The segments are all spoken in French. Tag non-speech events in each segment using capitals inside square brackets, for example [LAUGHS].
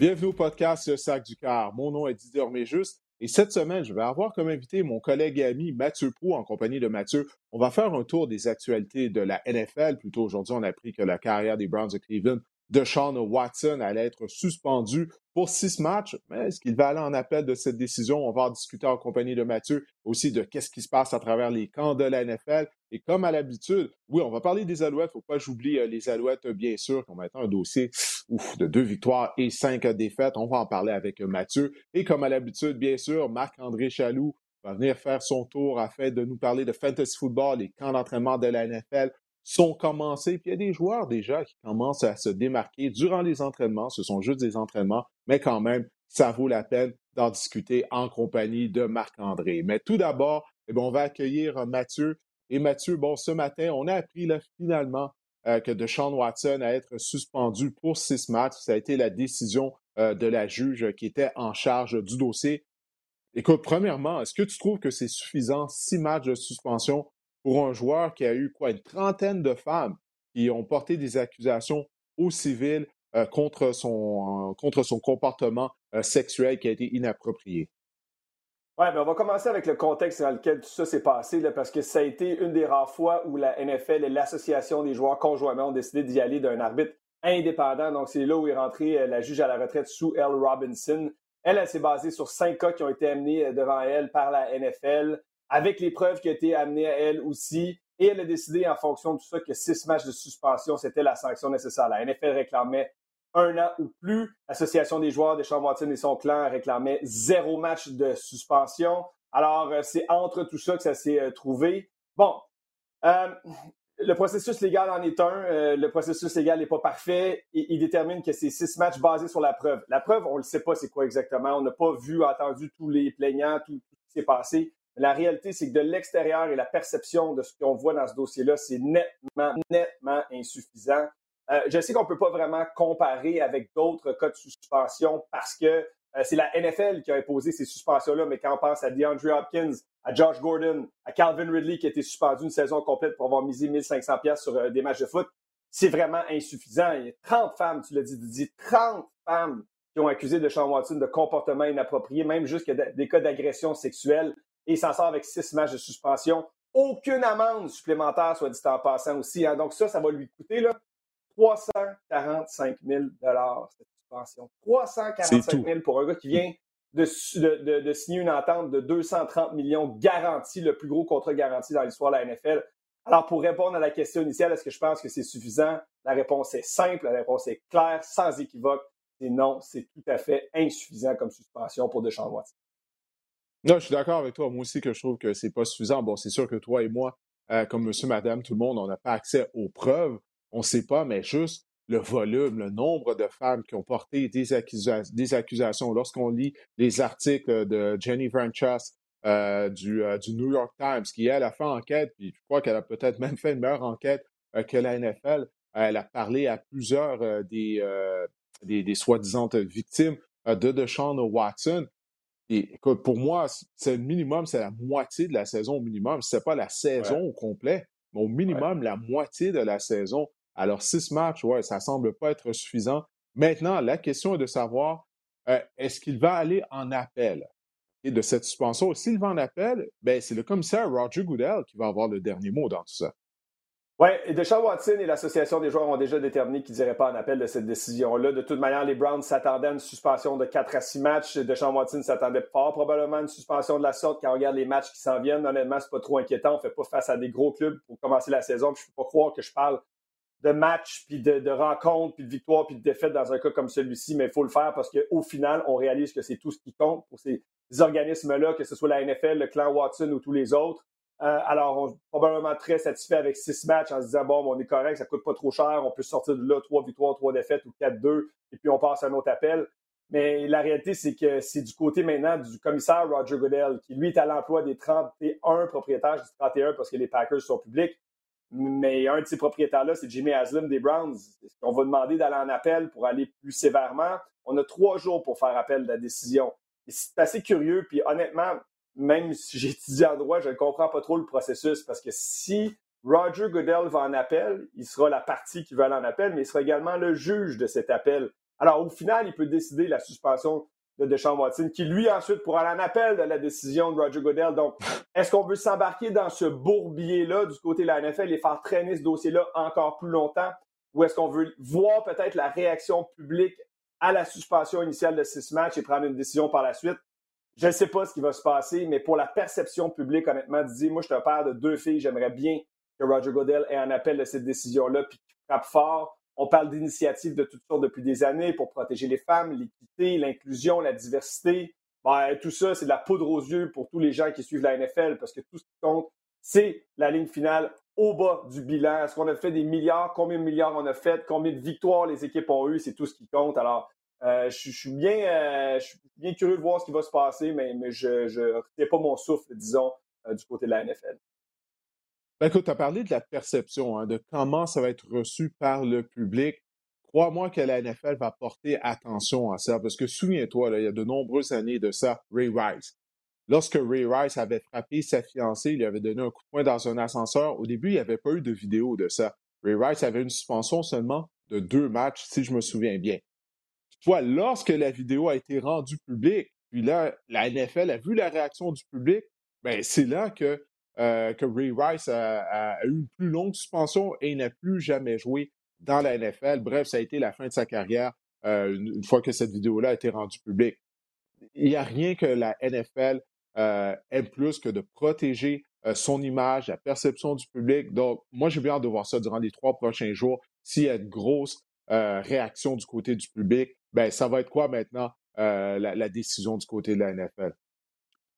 Bienvenue au podcast Sac du Car. Mon nom est Didier Orméjus et cette semaine, je vais avoir comme invité mon collègue et ami Mathieu Prou en compagnie de Mathieu. On va faire un tour des actualités de la NFL. Plutôt aujourd'hui, on a appris que la carrière des Browns de Cleveland de Sean Watson allait être suspendu pour six matchs. Mais est-ce qu'il va aller en appel de cette décision? On va en discuter en compagnie de Mathieu aussi de qu'est-ce qui se passe à travers les camps de la NFL. Et comme à l'habitude, oui, on va parler des Alouettes. Faut pas j'oublie euh, les Alouettes, bien sûr, qui ont maintenant un dossier de deux victoires et cinq défaites. On va en parler avec Mathieu. Et comme à l'habitude, bien sûr, Marc-André Chaloux va venir faire son tour afin de nous parler de fantasy football, les camps d'entraînement de la NFL, sont commencés. Puis il y a des joueurs déjà qui commencent à se démarquer durant les entraînements. Ce sont juste des entraînements, mais quand même, ça vaut la peine d'en discuter en compagnie de Marc-André. Mais tout d'abord, eh on va accueillir Mathieu. Et Mathieu, bon, ce matin, on a appris finalement euh, que Deshaun Watson a être suspendu pour six matchs. Ça a été la décision euh, de la juge qui était en charge du dossier. Écoute, premièrement, est-ce que tu trouves que c'est suffisant, six matchs de suspension pour un joueur qui a eu quoi, une trentaine de femmes qui ont porté des accusations au civil euh, contre, son, comportement sexuel qui a été inapproprié? Oui, on va commencer avec le contexte dans lequel tout ça s'est passé, parce que ça a été une des rares fois où la NFL et l'Association des joueurs conjointement ont décidé d'y aller d'un arbitre indépendant. Donc, c'est là où est rentrée euh, la juge à la retraite Sue L. Robinson. Elle, elle s'est basée sur cinq cas qui ont été amenés devant elle par la NFL avec les preuves qui ont été amenées à elle aussi. Et elle a décidé en fonction de tout ça que six matchs de suspension, c'était la sanction nécessaire. La NFL réclamait un an ou plus. L'Association des joueurs des Watson et son clan réclamait zéro match de suspension. Alors, euh, c'est entre tout ça que ça s'est euh, trouvé. Bon, euh, le processus légal en est un. le processus légal n'est pas parfait. Il, il, détermine que c'est six matchs basés sur la preuve. La preuve, on ne sait pas c'est quoi exactement. On n'a pas vu, entendu tous les plaignants, tout, tout ce qui s'est passé. La réalité, c'est que de l'extérieur et la perception de ce qu'on voit dans ce dossier-là, c'est nettement, nettement insuffisant. Euh, je sais qu'on ne peut pas vraiment comparer avec d'autres cas de suspension parce que euh, c'est la NFL qui a imposé ces suspensions-là, mais quand on pense à DeAndre Hopkins, à Josh Gordon, à Calvin Ridley qui a été suspendu une saison complète pour avoir misé 1500 pièces sur euh, des matchs de foot, c'est vraiment insuffisant. Il y a 30 femmes, tu l'as dit, Didier, 30 femmes qui ont accusé de Sean Watson de comportement inapproprié, même jusqu'à des cas d'agression sexuelle et il s'en sort avec six matchs de suspension. Aucune amende supplémentaire, soit dit en passant aussi. Hein. Donc ça, ça va lui coûter là, 345 000 cette suspension. 345 000 pour un gars qui vient de, de, signer une entente de 230 millions garantie, le plus gros contrat garanti dans l'histoire de la NFL. Alors, pour répondre à la question initiale, est-ce que je pense que c'est suffisant? La réponse est simple, la réponse est claire, sans équivoque. C'est non, c'est tout à fait insuffisant comme suspension pour Deshaun Watson. Non, je suis d'accord avec toi. Moi aussi que je trouve que c'est pas suffisant. Bon, c'est sûr que toi et moi, euh, comme monsieur, madame, tout le monde, on n'a pas accès aux preuves. On ne sait pas, mais juste le volume, le nombre de femmes qui ont porté des, accusations. Lorsqu'on lit les articles de Jenny Franchas euh, du, euh, du, New York Times, qui, elle, a fait enquête, puis je crois qu'elle a peut-être même fait une meilleure enquête que la NFL. Elle a parlé à plusieurs des, des, des soi-disant victimes de Deshaun Watson. Et écoute, pour moi, c'est le minimum, c'est la moitié de la saison au minimum. Ce n'est pas la saison au complet, mais au minimum, la moitié de la saison. Alors, six matchs, ouais, ça semble pas être suffisant. Maintenant, la question est de savoir, euh, est-ce qu'il va aller en appel? Et de cette suspension? S'il va en appel, ben, c'est le commissaire Roger Goodell qui va avoir le dernier mot dans tout ça. Oui, et Deshaun Watson et l'Association des joueurs ont déjà déterminé qu'ils n'iraient pas en appel de cette décision-là. De toute manière, les Browns s'attendaient à une suspension de 4 à 6 matchs. Deshaun Watson s'attendait fort probablement à une suspension de la sorte. Quand on regarde les matchs qui s'en viennent, honnêtement, c'est pas trop inquiétant. On ne fait pas face à des gros clubs pour commencer la saison. je ne peux pas croire que je parle de matchs, puis de, rencontres, puis de victoires, puis de défaites dans un cas comme celui-ci, mais il faut le faire parce qu'au final, on réalise que c'est tout ce qui compte pour ces organismes-là, que ce soit la NFL, le clan Watson ou tous les autres. Euh, alors, on est probablement très satisfait avec six matchs en se disant, bon, on est correct, ça coûte pas trop cher, on peut sortir de là trois victoires, trois défaites ou quatre deux, et puis on passe à un autre appel. Mais la réalité, c'est que c'est du côté maintenant du commissaire Roger Goodell, qui lui est à l'emploi des 31 propriétaires, je dis 31 parce que les Packers sont publics, mais un de ces propriétaires-là, c'est Jimmy Haslam des Browns. On va demander d'aller en appel pour aller plus sévèrement. On a trois jours pour faire appel de la décision. c'est assez curieux, puis honnêtement, même si j'étudie en droit, je ne comprends pas trop le processus parce que si Roger Goodell va en appel, il sera la partie qui va aller en appel, mais il sera également le juge de cet appel. Alors, au final, il peut décider la suspension de Deshaun Watson, qui lui ensuite pourra aller en appel de la décision de Roger Goodell. Donc, est-ce qu'on veut s'embarquer dans ce bourbier-là du côté de la NFL et faire traîner ce dossier-là encore plus longtemps? Ou est-ce qu'on veut voir peut-être la réaction publique à la suspension initiale de six matchs et prendre une décision par la suite? Je ne sais pas ce qui va se passer, mais pour la perception publique, honnêtement, Didier, moi, je suis un père de deux filles. J'aimerais bien que Roger Goodell ait un appel de cette décision-là puis qu'il frappe fort. On parle d'initiatives de toutes sortes depuis des années pour protéger les femmes, l'équité, l'inclusion, la diversité. Ben, tout ça, c'est de la poudre aux yeux pour tous les gens qui suivent la NFL parce que tout ce qui compte, c'est la ligne finale au bas du bilan. Est-ce qu'on a fait des milliards? Combien de milliards on a fait? Combien de victoires les équipes ont eues? C'est tout ce qui compte. Alors, euh, je, suis bien, euh, bien curieux de voir ce qui va se passer, mais, mais je ne retiens pas mon souffle, disons, euh, du côté de la NFL. Ben, écoute, tu as parlé de la perception, hein, de comment ça va être reçu par le public. Crois-moi que la NFL va porter attention à ça, parce que souviens-toi, il y a de nombreuses années de ça, Ray Rice. Lorsque Ray Rice avait frappé sa fiancée, il lui avait donné un coup de poing dans un ascenseur, au début, il n'y avait pas eu de vidéo de ça. Ray Rice avait une suspension seulement de deux matchs, si je me souviens bien. Toutefois, lorsque la vidéo a été rendue publique, puis là, la NFL a vu la réaction du public, ben c'est là que euh, que Ray Rice a, eu une plus longue suspension et n'a plus jamais joué dans la NFL. Bref, ça a été la fin de sa carrière euh, une, fois que cette vidéo-là a été rendue publique. Il n'y a rien que la NFL euh, aime plus que de protéger son image, la perception du public. Donc, moi, j'ai bien hâte de voir ça durant les trois prochains jours. S'il y a de grosses réactions du côté du public, ben, ça va être quoi maintenant la décision du côté de la NFL?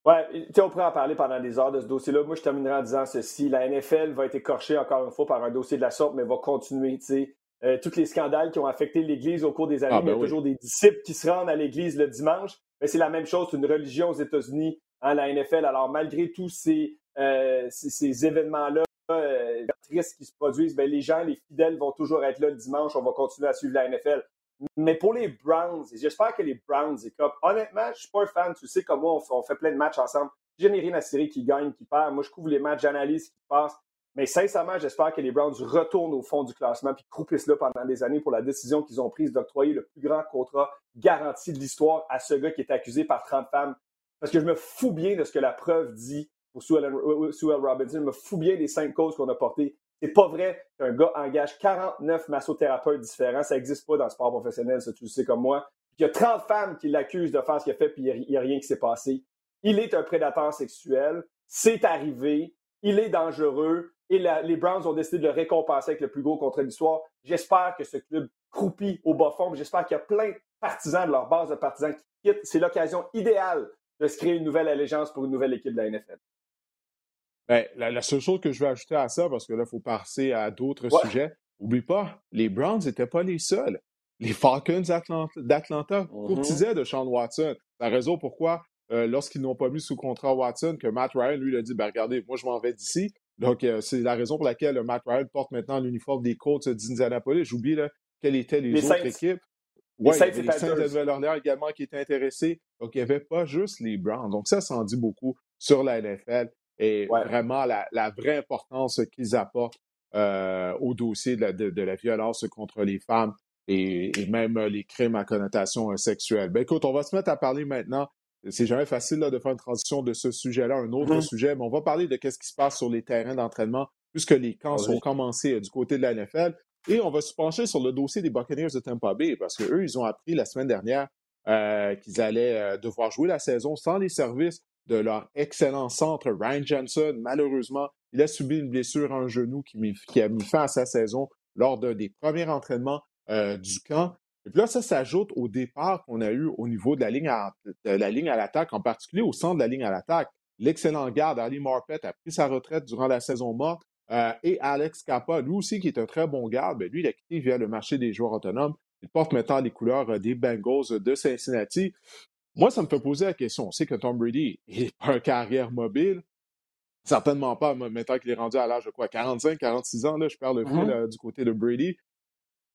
Ouais, on pourrait en parler pendant des heures de ce dossier-là. Moi, je terminerai en disant ceci. La NFL va être écorchée encore une fois par un dossier de la sorte, mais va continuer. Euh, tous les scandales qui ont affecté l'Église au cours des années, ah, il y a ben toujours des disciples qui se rendent à l'Église le dimanche. Mais c'est la même chose, c'est une religion aux États-Unis, hein, la NFL. Alors, malgré tous ces, euh, ces, événements-là, euh, tristes qui se produisent, ben, les gens, les fidèles vont toujours être là le dimanche. On va continuer à suivre la NFL. Mais pour les Browns, j'espère que les Browns écopent. Honnêtement, je suis pas un fan. Tu sais, comme moi, on fait, plein de matchs ensemble. Je n'ai rien à cirer qui gagne, qui perd. Moi, je couvre les matchs, j'analyse qui passent. Mais sincèrement, j'espère que les Browns retournent au fond du classement puis croupissent là pendant des années pour la décision qu'ils ont prise d'octroyer le plus grand contrat garanti de l'histoire à ce gars qui est accusé par 30 femmes. Parce que je me fous bien de ce que la preuve dit pour Sue Robinson. Je me fous bien des cinq causes qu'on a portées. C'est pas vrai qu'un gars engage 49 massothérapeutes différents. Ça n'existe pas dans le sport professionnel, ça, tu le sais comme moi. Il y a 30 femmes qui l'accusent de faire ce qu'il a fait, puis il n'y a, rien qui s'est passé. Il est un prédateur sexuel. C'est arrivé. Il est dangereux. Et les Browns ont décidé de le récompenser avec le plus gros contrat de. J'espère que ce club croupit au bas fond. J'espère qu'il y a plein de partisans de leur base de partisans qui quittent. C'est l'occasion idéale de se créer une nouvelle allégeance pour une nouvelle équipe de la NFL. Ben, la, seule chose que je veux ajouter à ça, parce que là, il faut passer à d'autres sujets, oublie pas, les Browns n'étaient pas les seuls. Les Falcons d'Atlanta mm-hmm. courtisaient de Sean Watson. La raison pourquoi, euh, lorsqu'ils n'ont pas mis sous contrat Watson, que Matt Ryan, lui, a dit ben, regardez, moi, je m'en vais d'ici. Donc, euh, c'est la raison pour laquelle Matt Ryan porte maintenant l'uniforme des Colts d'Indianapolis. J'oublie quelles étaient les, autres équipes. Oui, il y avait les Saints de Nouvelle-Orléans également qui étaient intéressés. Donc, il n'y avait pas juste les Browns. Donc, ça, ça en dit beaucoup sur la NFL et vraiment la, vraie importance qu'ils apportent euh, au dossier de la, violence contre les femmes et, même les crimes à connotation sexuelle. Ben, écoute, on va se mettre à parler maintenant. C'est jamais facile de faire une transition de ce sujet-là à un autre mm-hmm. sujet, mais on va parler de ce qui se passe sur les terrains d'entraînement puisque les camps sont commencés euh, du côté de la NFL. Et on va se pencher sur le dossier des Buccaneers de Tampa Bay parce qu'eux, ils ont appris la semaine dernière euh, qu'ils allaient devoir jouer la saison sans les services de leur excellent centre, Ryan Johnson. Malheureusement, il a subi une blessure à un genou qui, a mis fin à sa saison lors d'un des premiers entraînements euh, du camp. Et puis là, ça s'ajoute au départ qu'on a eu au niveau de la ligne à, la ligne à l'attaque, en particulier au centre de la ligne à l'attaque. L'excellent garde Ali Marpet a pris sa retraite durant la saison morte. Euh, et Alex Kappa, lui aussi, qui est un très bon garde, ben, lui, il a quitté via le marché des joueurs autonomes. Il porte maintenant les couleurs euh, des Bengals de Cincinnati. Moi, ça me fait poser la question. On sait que Tom Brady [LAUGHS] n'est pas un carrière mobile. Certainement pas, maintenant qu'il est rendu à l'âge de quoi, 45, 46 ans, là, je perds le fil du côté de Brady.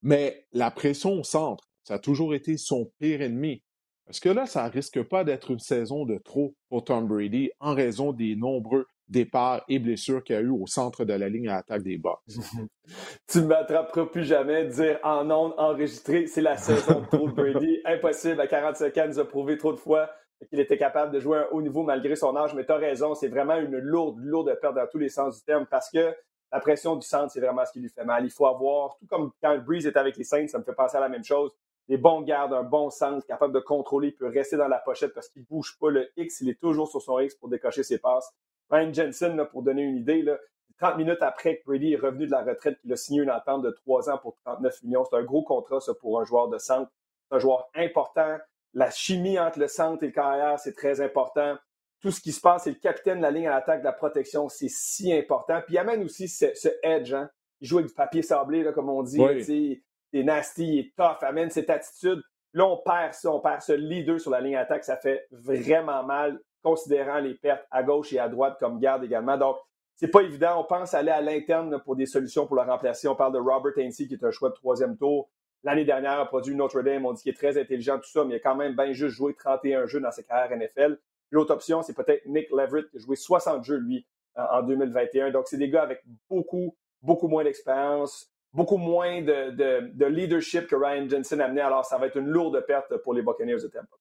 Mais la pression au centre, ça a toujours été son pire ennemi. Est-ce que là, ça risque pas d'être une saison de trop pour Tom Brady en raison des nombreux départs et blessures qu'il y a eu au centre de la ligne à l'attaque des Bucks. [LAUGHS] tu ne m'attraperas plus jamais de dire en ondes enregistré, c'est la saison de trop Brady. [LAUGHS] Impossible, à 45 ans, il nous a prouvé trop de fois qu'il était capable de jouer à un haut niveau malgré son âge. Mais tu as raison, c'est vraiment une lourde, lourde perte dans tous les sens du terme parce que la pression du centre, c'est vraiment ce qui lui fait mal. Il faut avoir, tout comme quand Breeze est avec les Saints, ça me fait penser à la même chose. Des bons gardes, un bon centre, capable de contrôler, il peut rester dans la pochette parce qu'il ne bouge pas. Le X, il est toujours sur son X pour décocher ses passes. Ryan Jensen, pour donner une idée, 30 minutes après que Brady est revenu de la retraite, il a signé une entente de 3 ans pour 39 millions. C'est un gros contrat, ça, pour un joueur de centre. C'est un joueur important. La chimie entre le centre et le carrière, c'est très important tout ce qui se passe, c'est le capitaine de la ligne à l'attaque de la protection, c'est si important. Puis il amène aussi ce, edge, hein. Il joue avec du papier sablé, là, comme on dit. Il est nasty, il est tough, amène cette attitude. Là, on perd ça, on perd ce leader sur la ligne à l'attaque. Ça fait vraiment mal, considérant les pertes à gauche et à droite comme garde également. Donc, c'est pas évident. On pense aller à l'interne pour des solutions pour le remplacer. On parle de Robert Hainsey, qui est un choix de troisième tour. L'année dernière, a produit Notre Dame. On dit qu'il est très intelligent, tout ça, mais il a quand même bien juste joué 31 jeux dans sa carrière NFL. L'autre option, c'est peut-être Nick Leverett qui a joué 60 jeux, lui, en 2021. Donc, c'est des gars avec beaucoup, beaucoup moins d'expérience, beaucoup moins de, leadership que Ryan Jensen amenait. Alors, ça va être une lourde perte pour les Buccaneers de Tampa.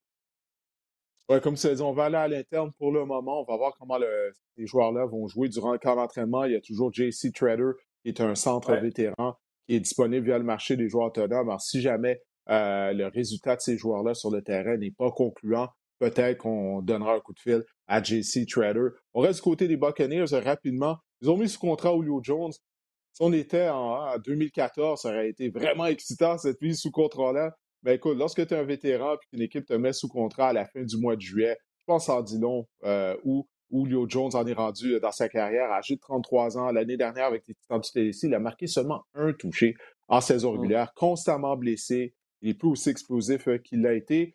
Oui, comme dit, on va aller à l'interne pour le moment. On va voir comment les joueurs-là vont jouer durant le camp d'entraînement. Il y a toujours JC Trader, qui est un centre vétéran, qui est disponible via le marché des joueurs autonomes. Alors, si jamais euh, le résultat de ces joueurs-là sur le terrain n'est pas concluant, peut-être qu'on donnera un coup de fil à JC Trader. On reste du côté des Buccaneers euh, rapidement. Ils ont mis sous contrat Julio Jones. Si on était en, 2014, ça aurait été vraiment excitant cette mise sous contrat-là. Mais écoute, lorsque tu es un vétéran et qu'une équipe te met sous contrat à la fin du mois de juillet, je pense en dit long euh, où Julio Jones en est rendu euh, dans sa carrière, âgé de 33 ans. L'année dernière, avec les Titans du Tennessee, il a marqué seulement un touché en saison mmh. régulière, constamment blessé. Il est plus aussi explosif qu'il l'a été.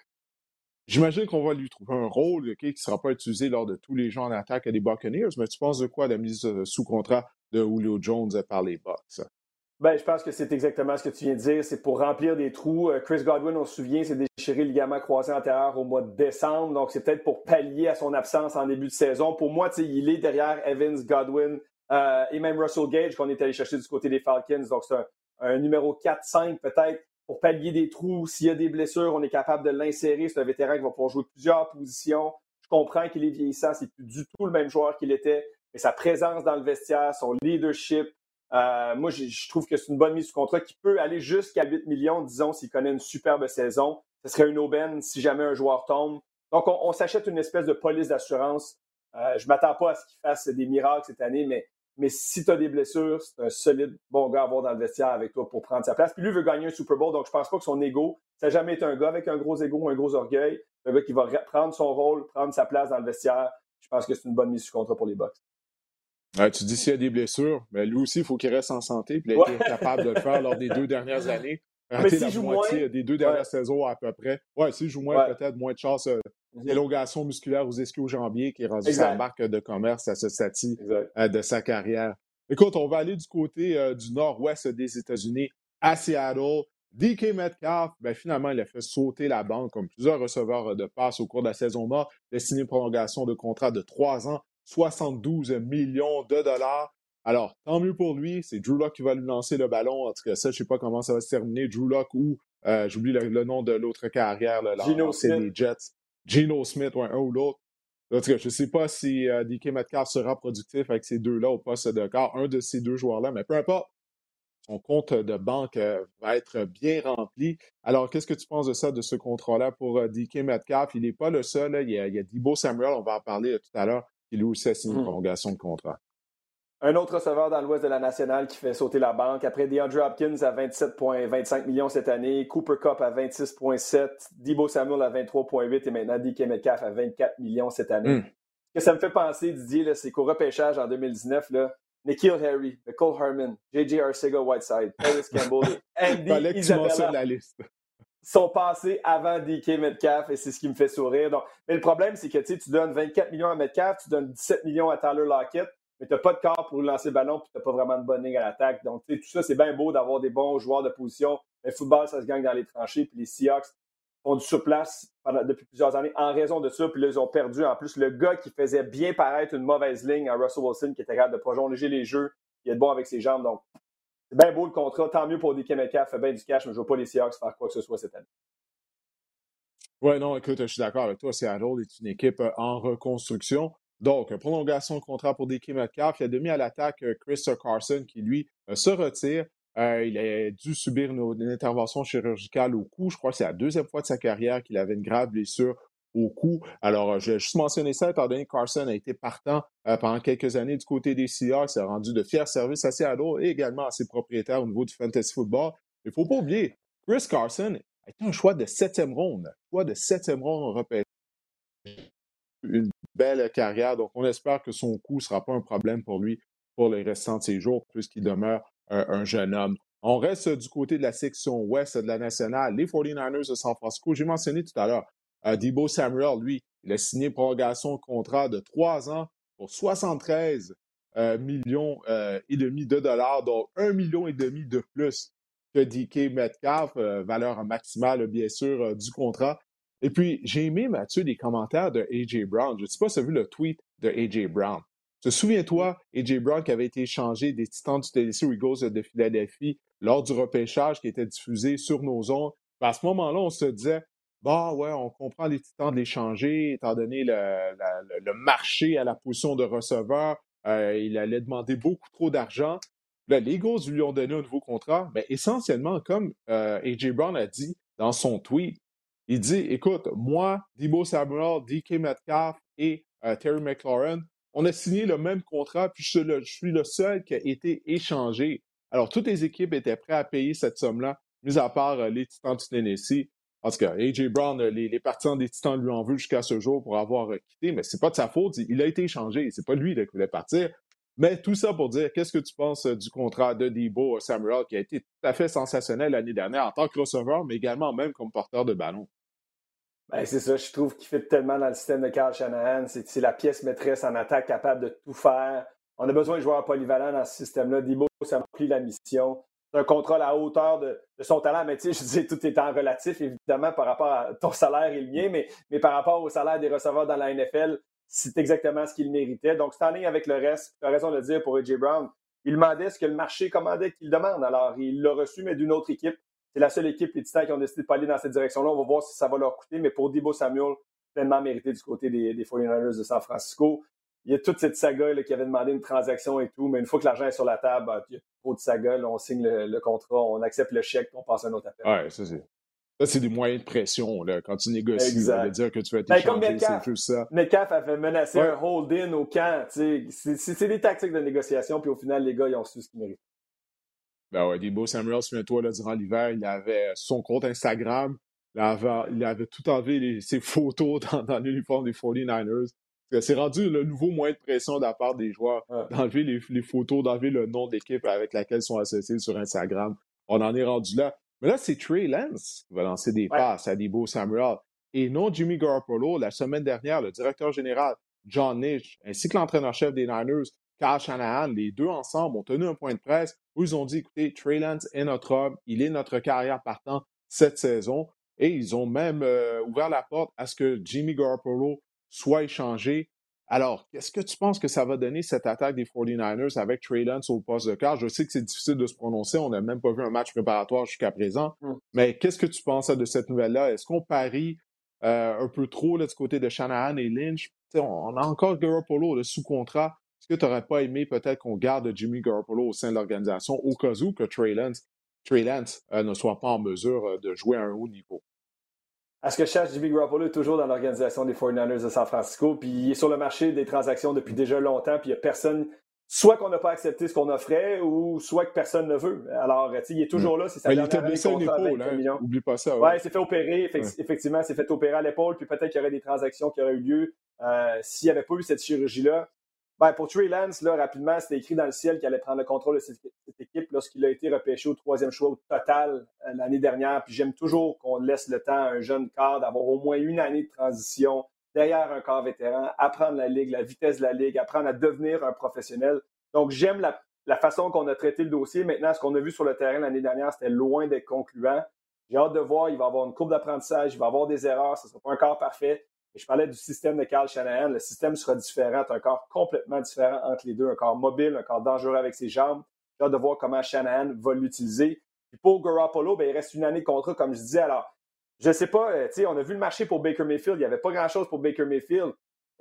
J'imagine qu'on va lui trouver un rôle qui ne sera pas utilisé lors de tous les gens en attaque des Buccaneers, mais tu penses de quoi la mise euh, sous contrat de Julio Jones par les Bucks? Ben, je pense que c'est exactement ce que tu viens de dire. C'est pour remplir des trous. Euh, Chris Godwin, on se souvient, s'est déchiré le ligament croisé antérieur au mois de décembre. Donc, c'est peut-être pour pallier à son absence en début de saison. Pour moi, il est derrière Evans, Godwin euh, et même Russell Gage qu'on est allé chercher du côté des Falcons. Donc, c'est un numéro 4-5 peut-être pour pallier des trous. S'il y a des blessures, on est capable de l'insérer. C'est un vétéran qui va pouvoir jouer plusieurs positions. Je comprends qu'il est vieillissant, c'est plus du tout le même joueur qu'il était, mais sa présence dans le vestiaire, son leadership, euh, moi, je trouve que c'est une bonne mise sous contrat qui peut aller jusqu'à 8 millions, disons, s'il connaît une superbe saison. Ce serait une aubaine si jamais un joueur tombe. Donc, on, s'achète une espèce de police d'assurance. Euh, je ne m'attends pas à ce qu'il fasse des miracles cette année, mais mais si tu as des blessures, c'est un solide bon gars à avoir dans le vestiaire avec toi pour prendre sa place. Puis lui veut gagner un Super Bowl, donc je pense pas que son ego, ça n'a jamais été un gars avec un gros ego, un gros orgueil. Un gars qui va prendre son rôle, prendre sa place dans le vestiaire. Je pense que c'est une bonne mise sur contrat pour les Bucks. Tu dis s'il y a des blessures, mais lui aussi, il faut qu'il reste en santé. Puis il a été capable de le faire lors des deux dernières [LAUGHS] années. Mais joue moins, des deux dernières saisons à peu près. Ouais, s'il joue moins, peut-être moins de chance euh, élongation musculaire aux ischio-jambiers qui est rendu sa marque de commerce à ce stade euh, de sa carrière. Écoute, on va aller du côté euh, du nord-ouest des États-Unis à Seattle. DK Metcalf, ben, finalement, il a fait sauter la banque comme plusieurs receveurs de passes au cours de la saison morte, destiné une prolongation de contrat de trois ans, 72 millions de dollars. Alors, tant mieux pour lui. C'est Drew Locke qui va lui lancer le ballon. En tout cas, ça, je ne sais pas comment ça va se terminer. Drew Locke ou, euh, j'oublie le, nom de l'autre carrière, là, Gino Smith. des Jets. Gino Smith, un ou l'autre. En tout cas, je ne sais pas si euh, DK Metcalf sera productif avec ces deux-là au poste de quart, un de ces deux joueurs-là, mais peu importe. Son compte de banque euh, va être bien rempli. Alors, qu'est-ce que tu penses de ça, de ce contrat-là pour euh, DK Metcalf? Il n'est pas le seul. Il, y a, il, y a, Debo Samuel, on va en parler tout à l'heure, qui lui aussi a signé une mmh. prolongation de contrat. Un autre receveur dans l'ouest de la nationale qui fait sauter la banque. Après DeAndre Hopkins à 27,25 millions cette année, Cooper Cup à 26,7, Debo Samuel à 23,8 et maintenant DK Metcalf à 24 millions cette année. Hmm. Ce que ça me fait penser, Didier, c'est qu'au repêchage en 2019, là, Nikhil Harry, Nicole Herman, J.J. Arcega Whiteside, Paris Campbell et [LAUGHS] Andy Isabella la liste. Sont passés avant DK Metcalf et c'est ce qui me fait sourire. Donc, mais le problème, c'est que tu donnes 24 millions à Metcalf, tu donnes 17 millions à Tyler Lockett mais tu n'as pas de corps pour lancer le ballon, puis tu n'as pas vraiment de bonne ligne à l'attaque. Donc, tout ça, c'est bien beau d'avoir des bons joueurs de position. Mais le football, ça se gagne dans les tranchées. Puis les Seahawks, ont du surplace depuis plusieurs années en raison de ça. Puis là, ils ont perdu en plus le gars qui faisait bien paraître une mauvaise ligne à Russell Wilson, qui était capable de prolonger les jeux, qui est bon avec ses jambes. Donc, c'est bien beau le contrat. Tant mieux pour DK Metcalf, fait bien du cash, mais je ne veux pas les Seahawks faire quoi que ce soit cette année. Oui, non, écoute, je suis d'accord avec toi. Seattle est une équipe euh, en reconstruction. Donc, prolongation de contrat pour DK Metcalf. Il a demi à l'attaque euh, Chris Carson qui, lui, euh, se retire. il a dû subir une, intervention chirurgicale au cou. Je crois que c'est la deuxième fois de sa carrière qu'il avait une grave blessure Alors, je vais juste mentionner ça, étant donné que Carson a été partant pendant quelques années du côté des Seahawks, s'est rendu de fiers services à Seattle et également à ses propriétaires au niveau du fantasy football. Il ne faut pas oublier, Chris Carson a été un choix de septième ronde. Choix de septième ronde repêché. Une belle carrière. Donc, on espère que son coût ne sera pas un problème pour lui pour les restants de ses jours, puisqu'il demeure un, jeune homme. On reste du côté de la section ouest de la nationale. Les 49ers de San Francisco, j'ai mentionné tout à l'heure, Debo Samuel, lui, il a signé une prolongation de contrat de trois ans pour 73 euh, millions euh, et demi de dollars, donc un million et demi de plus que DK Metcalf, euh, valeur maximale, bien sûr, euh, du contrat. Et puis, j'ai aimé, Mathieu, des commentaires de A.J. Brown. Je ne sais pas si tu as vu le tweet de A.J. Brown. Te souviens-toi, A.J. Brown qui avait été échangé des Titans du Tennessee Eagles de Philadelphie lors du repêchage qui était diffusé sur nos ondes. À ce moment-là, on se disait, bah ouais, on comprend les Titans de l'échanger, étant donné le, marché à la position de receveur. Euh, il allait demander beaucoup trop d'argent. Les Eagles lui ont donné un nouveau contrat, mais essentiellement, comme euh, A.J. Brown a dit dans son tweet, il dit Écoute, moi, Debo Samuel, DK Metcalf et euh, Terry McLaurin, on a signé le même contrat, puis je suis, le, seul qui a été échangé. Alors, toutes les équipes étaient prêtes à payer cette somme-là, mis à part les Titans du Tennessee. Parce que A.J. Brown, les, les, partisans des Titans lui en veulent jusqu'à ce jour pour avoir quitté, mais c'est pas de sa faute. Il a été échangé. C'est pas lui qui voulait partir. Mais tout ça pour dire, qu'est-ce que tu penses euh, du contrat de Debo Samuel qui a été tout à fait sensationnel l'année dernière en tant que receveur, mais également même comme porteur de ballon? Ben, c'est ça, je trouve qu'il fait tellement dans le système de Carl Shanahan. C'est la pièce maîtresse en attaque capable de tout faire. On a besoin de joueurs polyvalents dans ce système-là. Debo, ça remplit la mission. Un contrat à hauteur de, son talent, mais tu je dis, tout est en relatif, évidemment, par rapport à ton salaire et le mien, mais, mais par rapport au salaire des receveurs dans la NFL, c'est exactement ce qu'il méritait. Donc, c'est en ligne avec le reste. Tu as raison de le dire pour A.J. Brown. Il demandait ce que le marché commandait qu'il demande. Alors, il l'a reçu, mais d'une autre équipe. C'est la seule équipe, les Titans, qui ont décidé de pas aller dans cette direction-là. On va voir si ça va leur coûter. Mais pour Debo Samuel, pleinement mérité du côté des, 49ers de San Francisco. Il y a toute cette saga qui avait demandé une transaction et tout, mais une fois que l'argent est sur la table, bah, il y a trop de saga. on signe le, contrat, on accepte le chèque, on passe à un autre appel. Ouais, ça c'est. Ça, c'est des moyens de pression. Là. Quand tu négocies, ça veut dire que tu vas être ben, c'est juste ça. Metcalf avait menacé un hold-in au camp. C'est des tactiques de négociation, puis au final, les gars, ils ont su ce qu'ils méritent. Ben ouais, Debo Samuel, souviens-toi, durant l'hiver, il avait son compte Instagram. Il avait, il avait tout enlevé ses photos [LAUGHS] dans, l'uniforme des 49ers. C'est rendu le nouveau moyen de pression de la part des joueurs, d'enlever les, les, photos, d'enlever le nom d'équipe avec laquelle ils sont associés sur Instagram. On en est rendu là. Mais là, c'est Trey Lance qui va lancer des passes à Debo Samuel et non Jimmy Garoppolo. La semaine dernière, le directeur général John Nish ainsi que l'entraîneur-chef des Niners, Kyle Shanahan, les deux ensemble ont tenu un point de presse où ils ont dit, écoutez, Trey Lance est notre homme, il est notre carrière partant cette saison. Et ils ont même euh, ouvert la porte à ce que Jimmy Garoppolo soit échangé alors, qu'est-ce que tu penses que ça va donner cette attaque des 49ers avec Trey Lance au poste de quart? Je sais que c'est difficile de se prononcer, on n'a même pas vu un match préparatoire jusqu'à présent, mm. mais qu'est-ce que tu penses de cette nouvelle-là? Est-ce qu'on parie euh, un peu trop là, du côté de Shanahan et Lynch? on a encore Garoppolo le sous contrat. Est-ce que tu n'aurais pas aimé peut-être qu'on garde Jimmy Garoppolo au sein de l'organisation au cas où que Trey Lance, euh, ne soit pas en mesure euh, de jouer à un haut niveau? À ce que je cherche, Jimmy Garoppolo est toujours dans l'organisation des 49ers de San Francisco, puis il est sur le marché des transactions depuis déjà longtemps, puis il n'y a personne, soit qu'on n'a pas accepté ce qu'on offrait, ou soit que personne ne veut. Alors, il est toujours là, c'est sa dernière année l'épaule, hein? Oublie pas ça. Ouais, ouais c'est fait opérer, effectivement, c'est fait opérer à l'épaule, puis peut-être qu'il y aurait des transactions qui auraient eu lieu euh, s'il n'y avait pas eu cette chirurgie-là. Ben, pour Trey Lance, là, rapidement, c'était écrit dans le ciel qu'il allait prendre le contrôle de cette, équipe lorsqu'il a été repêché au troisième choix au total euh, l'année dernière. Puis j'aime toujours qu'on laisse le temps à un jeune cadre d'avoir au moins une année de transition derrière un corps vétéran, apprendre la ligue, la vitesse de la ligue, apprendre à devenir un professionnel. Donc j'aime la, façon qu'on a traité le dossier. Maintenant, ce qu'on a vu sur le terrain l'année dernière, c'était loin d'être concluant. J'ai hâte de voir. Il va avoir une courbe d'apprentissage, il va avoir des erreurs. Ce ne sera pas un corps parfait. Je parlais du système de Carl Shanahan. Le système sera différent. un corps complètement différent entre les deux. Un corps mobile, un corps dangereux avec ses jambes. J'ai hâte de voir comment Shanahan va l'utiliser. Puis pour Garoppolo, ben, il reste une année de contrat, comme je disais. Alors, je ne sais pas, euh, on a vu le marché pour Baker Mayfield. Il n'y avait pas grand-chose pour Baker Mayfield.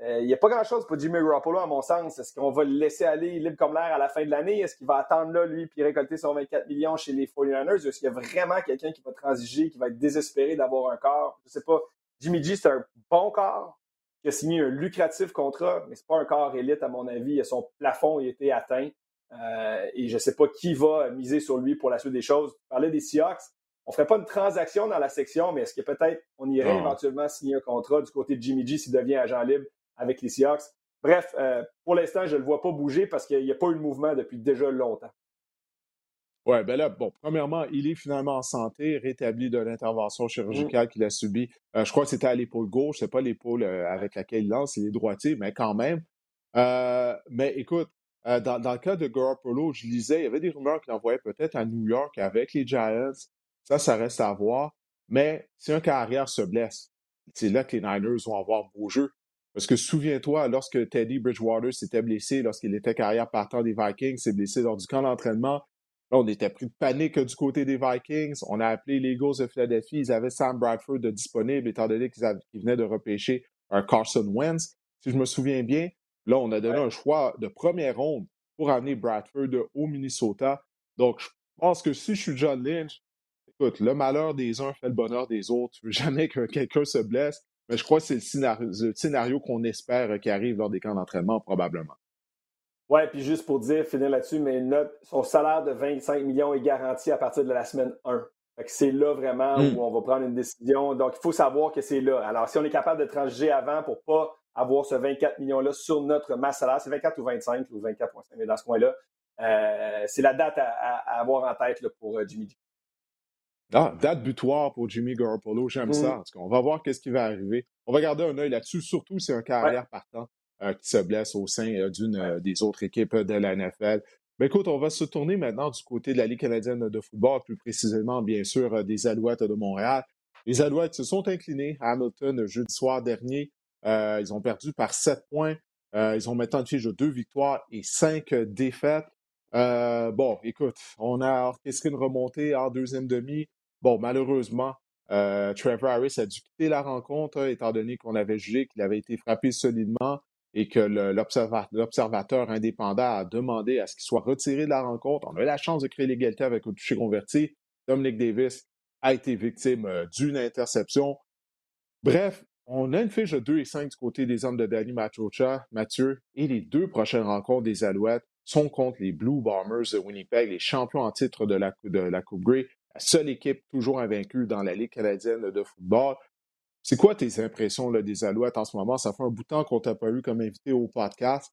Euh, il n'y a pas grand-chose pour Jimmy Garoppolo, à mon sens. Est-ce qu'on va le laisser aller libre comme l'air à la fin de l'année? Est-ce qu'il va attendre là, lui, puis récolter son 24 millions chez les 49ers? Est-ce qu'il y a vraiment quelqu'un qui va transiger, qui va être désespéré d'avoir un corps? Je ne sais pas. Jimmy G, c'est un bon corps qui a signé un lucratif contrat, mais ce n'est pas un corps élite, à mon avis. Son plafond a été atteint. Euh, et je ne sais pas qui va miser sur lui pour la suite des choses. Tu parlais des Seahawks. On ne ferait pas une transaction dans la section, mais est-ce que peut-être on irait éventuellement signer un contrat du côté de Jimmy G s'il devient agent libre avec les Seahawks? Bref, euh, pour l'instant, je ne le vois pas bouger parce qu'il n'y a pas eu de mouvement depuis déjà longtemps. Oui, ben là, bon, premièrement, il est finalement en santé, rétabli de l'intervention chirurgicale mmh. qu'il a subie. Euh, je crois que c'était à l'épaule gauche, c'est pas l'épaule avec laquelle il lance, il est droitier, mais quand même. mais écoute, euh, dans, le cas de Garoppolo, je lisais, il y avait des rumeurs qu'il envoyait peut-être à New York avec les Giants. Ça, ça reste à voir. Mais si un carrière se blesse, c'est là que les Niners vont avoir beau jeu. Parce que souviens-toi, lorsque Teddy Bridgewater s'était blessé, lorsqu'il était carrière partant des Vikings, s'est blessé lors du camp d'entraînement, là, on était pris de panique du côté des Vikings. On a appelé les Eagles de Philadelphie. Ils avaient Sam Bradford de disponible, étant donné qu'ils venaient de repêcher un Carson Wentz. Si je me souviens bien, Là, on a donné un choix de première ronde pour amener Bradford au Minnesota. Donc, je pense que si je suis John Lynch, écoute, le malheur des uns fait le bonheur des autres. Tu veux jamais que quelqu'un se blesse, mais je crois que c'est le scénario, qu'on espère qui arrive lors des camps d'entraînement, probablement. Oui, puis juste pour dire, finir là-dessus, mais son salaire de 25 millions est garanti à partir de la semaine 1. C'est là vraiment mmh. où on va prendre une décision. Donc, il faut savoir que c'est là. Alors, si on est capable de transiger avant pour pas avoir ce 24 millions-là sur notre masse salaire. C'est 24 ou 25 ou 24,5, mais dans ce coin-là. Euh, c'est la date à, avoir en tête pour euh, Jimmy Ah, date butoir pour Jimmy Garoppolo, j'aime ça. Mm. En on va voir qu'est-ce qui va arriver. On va garder un œil là-dessus, surtout si un carrière partant qui se blesse au sein d'une des autres équipes de la NFL. Mais écoute, on va se tourner maintenant du côté de la Ligue canadienne de football, plus précisément, bien sûr, des Alouettes de Montréal. Les Alouettes se sont inclinés à Hamilton jeudi soir dernier euh, ils ont perdu par sept points. Euh, ils ont maintenant une fiche de deux victoires et cinq défaites. Euh, bon, écoute, on a orchestré une remontée en deuxième demi. Bon, malheureusement, Trevor Harris a dû quitter la rencontre, étant donné qu'on avait jugé qu'il avait été frappé solidement et que l'observateur indépendant a demandé à ce qu'il soit retiré de la rencontre. On a eu la chance de créer l'égalité avec un toucher converti. Dominic Davis a été victime d'une interception. Bref, on a une fiche de 2 et 5 du côté des hommes de Danny Machocha, Mathieu, et les deux prochaines rencontres des Alouettes sont contre les Blue Bombers de Winnipeg, les champions en titre de la, de la Coupe Grey, la seule équipe toujours invaincue dans la Ligue canadienne de football. C'est quoi tes impressions des Alouettes en ce moment? Ça fait un bout de temps qu'on t'a pas eu comme invité au podcast.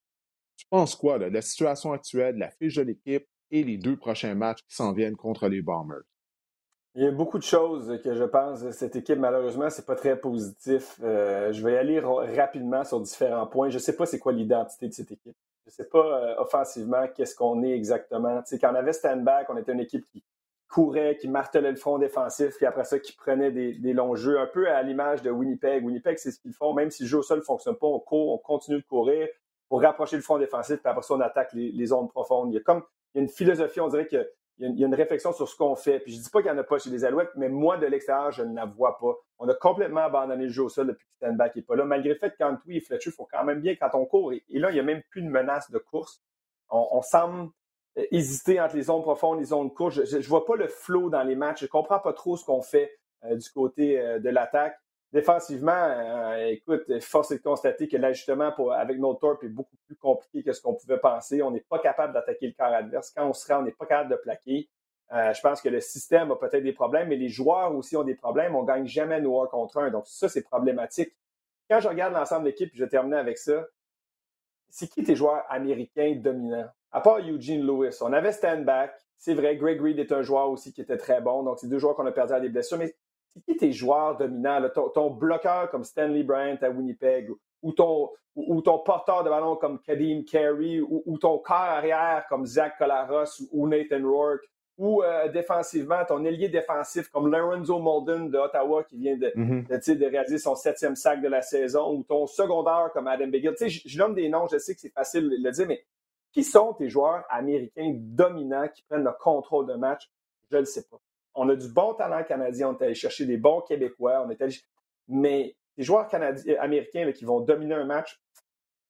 Tu penses quoi de la situation actuelle, la fiche de l'équipe et les deux prochains matchs qui s'en viennent contre les Bombers? Il y a beaucoup de choses que je pense. Cette équipe, malheureusement, c'est pas très positif. Euh, je vais aller rapidement sur différents points. Je sais pas c'est quoi l'identité de cette équipe. Je sais pas euh, offensivement qu'est-ce qu'on est exactement. Tu sais, quand on avait stand back, on était une équipe qui courait, qui martelait le front défensif, puis après ça, qui prenait des, longs jeux, un peu à l'image de Winnipeg. Winnipeg, c'est ce qu'ils font. Même si le jeu au sol ne fonctionne pas, on court, on continue de courir pour rapprocher le front défensif, puis après ça, on attaque les, les zones profondes. Il y a comme il y a une philosophie, on dirait que il y, a une, réflexion sur ce qu'on fait. Puis je dis pas qu'il n'y en a pas chez les Alouettes, mais moi, de l'extérieur, je ne la vois pas. On a complètement abandonné le jeu au sol depuis que Stanback n'est pas là. Malgré le fait oui et Fletcher font quand même bien quand on court. Et, là, il n'y a même plus de menace de course. On, semble euh, hésiter entre les zones profondes et les zones courtes. Je ne vois pas le flow dans les matchs. Je ne comprends pas trop ce qu'on fait euh, du côté euh, de l'attaque. Défensivement, euh, écoute, force est de constater que l'ajustement avec notre torp est beaucoup plus compliqué que ce qu'on pouvait penser. On n'est pas capable d'attaquer le corps adverse. Quand on se rend, on n'est pas capable de plaquer. Euh, je pense que le système a peut-être des problèmes, mais les joueurs aussi ont des problèmes. On ne gagne jamais nos 1 contre 1. Donc, ça, c'est problématique. Quand je regarde l'ensemble de l'équipe, je vais terminer avec ça. C'est qui tes joueurs américains dominants? À part Eugene Lewis, on avait stand-back. C'est vrai, Greg Reed est un joueur aussi qui était très bon. Donc, c'est deux joueurs qu'on a perdu à des blessures. Mais c'est qui tes joueurs dominants, ton, bloqueur comme Stanley Bryant à Winnipeg, ou ton, ou, ton porteur de ballon comme Kadeem Carey, ou, ton corps arrière comme Zach Collaros ou Nathan Rourke, ou euh, défensivement, ton ailier défensif comme Lorenzo Molden de Ottawa qui vient de, mm-hmm. de, réaliser son septième sac de la saison, ou ton secondaire comme Adam Begill. Tu sais, je, je nomme des noms, je sais que c'est facile de le dire, mais qui sont tes joueurs américains dominants qui prennent le contrôle de match? Je ne le sais pas. On a du bon talent canadien, on est allé chercher des bons Québécois, on est allé... mais les joueurs canadiens, américains qui vont dominer un match,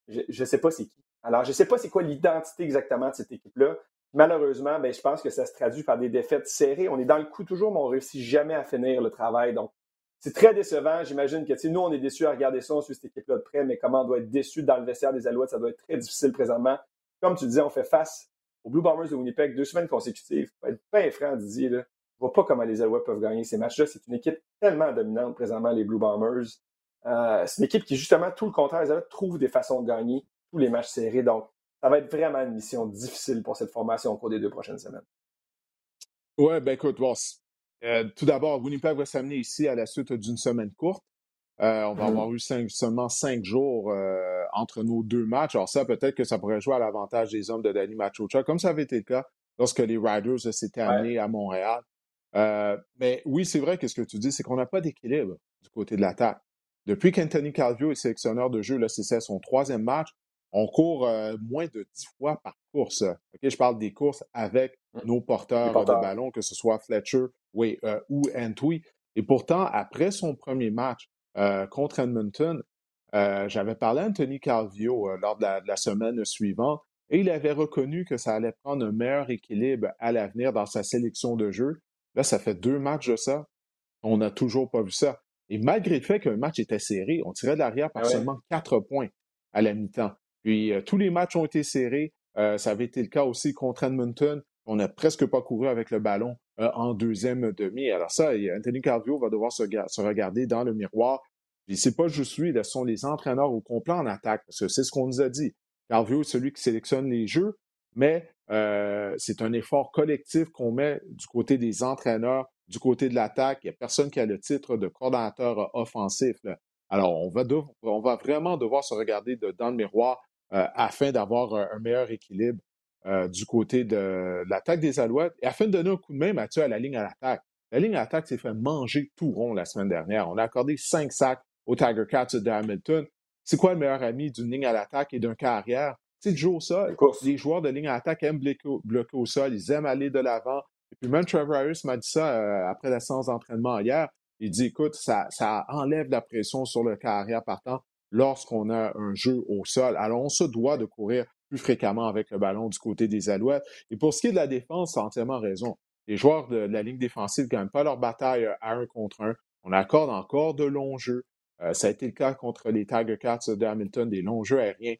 je ne sais pas c'est qui. Alors, je ne sais pas c'est quoi l'identité exactement de cette équipe-là. Malheureusement, ben, je pense que ça se traduit par des défaites serrées. On est dans le coup toujours, mais on ne réussit jamais à finir le travail. Donc, c'est très décevant. J'imagine que nous, on est déçus à regarder ça, on suit cette équipe-là de près, mais comment on doit être déçu dans le vestiaire des Alouettes, ça doit être très difficile présentement. Comme tu disais, on fait face aux Blue Bombers de Winnipeg deux semaines consécutives. Faut être bien franc, Didier. Là. Je vois pas comment les Alouettes peuvent gagner ces matchs-là. C'est une équipe tellement dominante présentement, les Blue Bombers. Euh, c'est une équipe qui, justement, tout le contraire, les Alouettes trouvent des façons de gagner tous les matchs serrés. Donc, ça va être vraiment une mission difficile pour cette formation au cours des deux prochaines semaines. Ouais, ben écoute, euh, tout d'abord, Winnipeg va s'amener ici à la suite d'une semaine courte. Euh, on va avoir eu seulement cinq jours euh, entre nos deux matchs. Alors ça, peut-être que ça pourrait jouer à l'avantage des hommes de Danny Machocha, comme ça avait été le cas lorsque les Riders s'étaient amenés à Montréal. mais oui, c'est vrai que ce que tu dis, c'est qu'on n'a pas d'équilibre du côté de l'attaque. Depuis qu'Anthony Calvio est sélectionneur de jeu, là, c'est son troisième match, on court euh, moins de dix fois par course. je parle des courses avec mmh. nos porteurs, de ballon, que ce soit Fletcher oui, euh, ou Antwi. Et pourtant, après son premier match euh, contre Edmonton, j'avais parlé à Anthony Calvio lors de la, semaine suivante et il avait reconnu que ça allait prendre un meilleur équilibre à l'avenir dans sa sélection de jeu. Là, ça fait deux matchs de ça. On n'a toujours pas vu ça. Et malgré le fait qu'un match était serré, on tirait de l'arrière par ah seulement quatre points à la mi-temps. Puis euh, tous les matchs ont été serrés. Euh, ça avait été le cas aussi contre Edmonton. On n'a presque pas couru avec le ballon euh, en deuxième demi. Alors ça, Anthony Carvio va devoir se, regarder dans le miroir. Puis c'est pas juste lui, ce sont les entraîneurs au complet en attaque, parce que c'est ce qu'on nous a dit. Carvio est celui qui sélectionne les jeux, mais c'est un effort collectif qu'on met du côté des entraîneurs, du côté de l'attaque. Il n'y a personne qui a le titre de coordonnateur offensif. Alors, on va, on va vraiment devoir se regarder dans le miroir euh, afin d'avoir un, meilleur équilibre euh, du côté de, l'attaque des Alouettes et afin de donner un coup de main, Mathieu, à la ligne à l'attaque. La ligne à l'attaque s'est fait manger tout rond la semaine dernière. On a accordé cinq sacs aux Tiger Cats de Hamilton. C'est quoi le meilleur ami d'une ligne à l'attaque et d'un carrière? C'est le jeu au sol. Les joueurs de ligne à l'attaque aiment bloquer, au sol, ils aiment aller de l'avant. Et puis même Trevor Harris m'a dit ça euh, après la séance d'entraînement hier. Il dit, écoute, ça, ça enlève la pression sur le carrière partant lorsqu'on a un jeu au sol. Alors, on se doit de courir plus fréquemment avec le ballon du côté des Alouettes. Et pour ce qui est de la défense, c'est entièrement raison. Les joueurs de, la ligne défensive ne gagnent pas leur bataille euh, à un contre un. On accorde encore de longs jeux. Euh, ça a été le cas contre les Tiger Cats de Hamilton, des longs jeux aériens.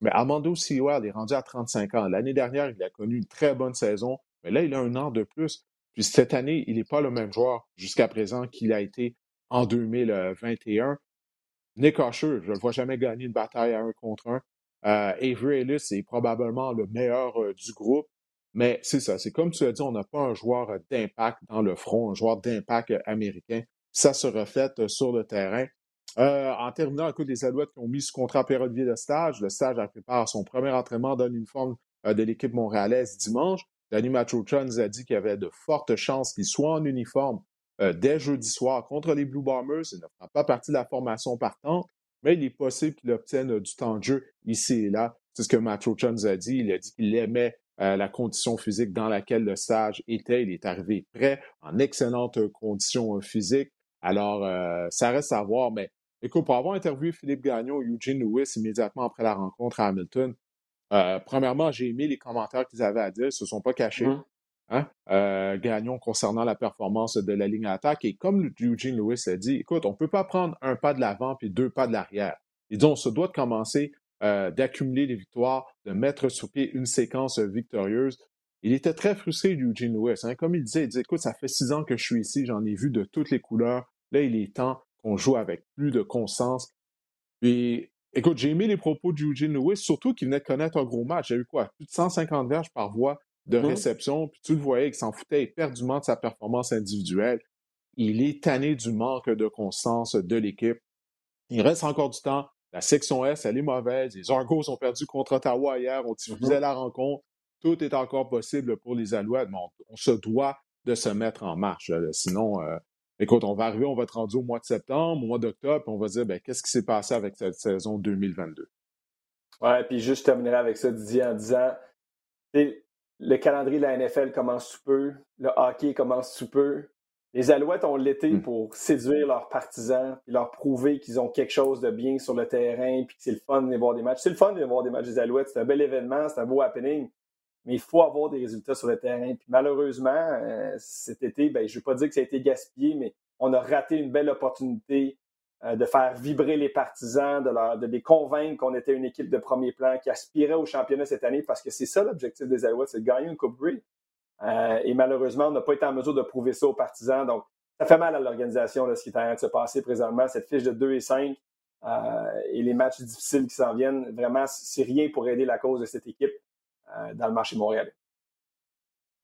Mais Armando Sewell est rendu à 35 ans. L'année dernière, il a connu une très bonne saison, mais là, il a un an de plus. Puis cette année, il n'est pas le même joueur jusqu'à présent qu'il a été en 2021. Nick Usher, je ne le vois jamais gagner une bataille à un contre un. Euh, Avery Ellis est probablement le meilleur euh, du groupe. Mais c'est ça, c'est comme tu as dit, on n'a pas un joueur euh, d'impact dans le front, un joueur d'impact américain. Ça se reflète sur le terrain. en terminant, écoute, les Alouettes qui ont mis ce contrat périodique de stage. Le stage a préparé son premier entraînement dans l'uniforme de l'équipe montréalaise dimanche. Danny Machocha nous a dit qu'il y avait de fortes chances qu'il soit en uniforme euh, dès jeudi soir contre les Blue Bombers. Il ne fera pas partie de la formation partante, mais il est possible qu'il obtienne euh, du temps de jeu ici et là. C'est ce que Matt nous a dit. Il a dit qu'il aimait euh, la condition physique dans laquelle le stage était. Il est arrivé prêt, en excellente condition physique. Alors, ça reste à voir, mais écoute, pour avoir interviewé Philippe Gagnon et Eugene Lewis immédiatement après la rencontre à Hamilton, premièrement, j'ai aimé les commentaires qu'ils avaient à dire. Ils ne se sont pas cachés. Mmh. Hein, euh, concernant la performance de la ligne attaque. Et comme Eugene Lewis a dit, écoute, on ne peut pas prendre un pas de l'avant puis deux pas de l'arrière. Il dit, on se doit de commencer euh, d'accumuler les victoires, de mettre sur pied une séquence victorieuse. Il était très frustré, Eugene Lewis. Hein. Comme il disait, il dit, écoute, ça fait six ans que je suis ici, j'en ai vu de toutes les couleurs. Là, il est temps qu'on joue avec plus de constance. Puis, écoute, j'ai aimé les propos d'Eugene Lewis, surtout qu'il venait de connaître un gros match. J'ai eu quoi? Plus de 150 verges par voie de mmh. réception, puis tu le voyais qu'il s'en foutait éperdument de sa performance individuelle. Il est tanné du manque de constance de l'équipe. Il reste encore du temps. La section S, elle est mauvaise. Les Argos ont perdu contre Ottawa hier. On diffusait mmh. la rencontre. tout est encore possible pour les Alouettes, mais on, se doit de se mettre en marche. Sinon, euh, écoute, on va arriver, on va être rendu au mois de septembre, au mois d'octobre, on va dire ben, qu'est-ce qui s'est passé avec cette saison 2022. Ouais, puis juste terminer avec ça, Didier, en disant le calendrier de la NFL commence sous peu, le hockey commence sous peu. Les Alouettes ont l'été hmm. pour séduire leurs partisans et leur prouver qu'ils ont quelque chose de bien sur le terrain puis que c'est le fun de voir des matchs. C'est le fun de voir des matchs des Alouettes. C'est un bel événement, c'est un beau happening. Mais il faut avoir des résultats sur le terrain. Puis malheureusement, euh, cet été, ben, je ne veux pas dire que ça a été gaspillé, mais on a raté une belle opportunité de faire vibrer les partisans, de, de les convaincre qu'on était une équipe de premier plan qui aspirait au championnat cette année parce que c'est ça l'objectif des Alouettes, c'est de gagner une Coupe Grey. Euh, et malheureusement, on n'a pas été en mesure de prouver ça aux partisans. Donc, ça fait mal à l'organisation, ce qui est en train de se passer présentement. Cette fiche de 2 et 5 euh, et les matchs difficiles qui s'en viennent, vraiment, c'est rien pour aider la cause de cette équipe dans le marché montréalais.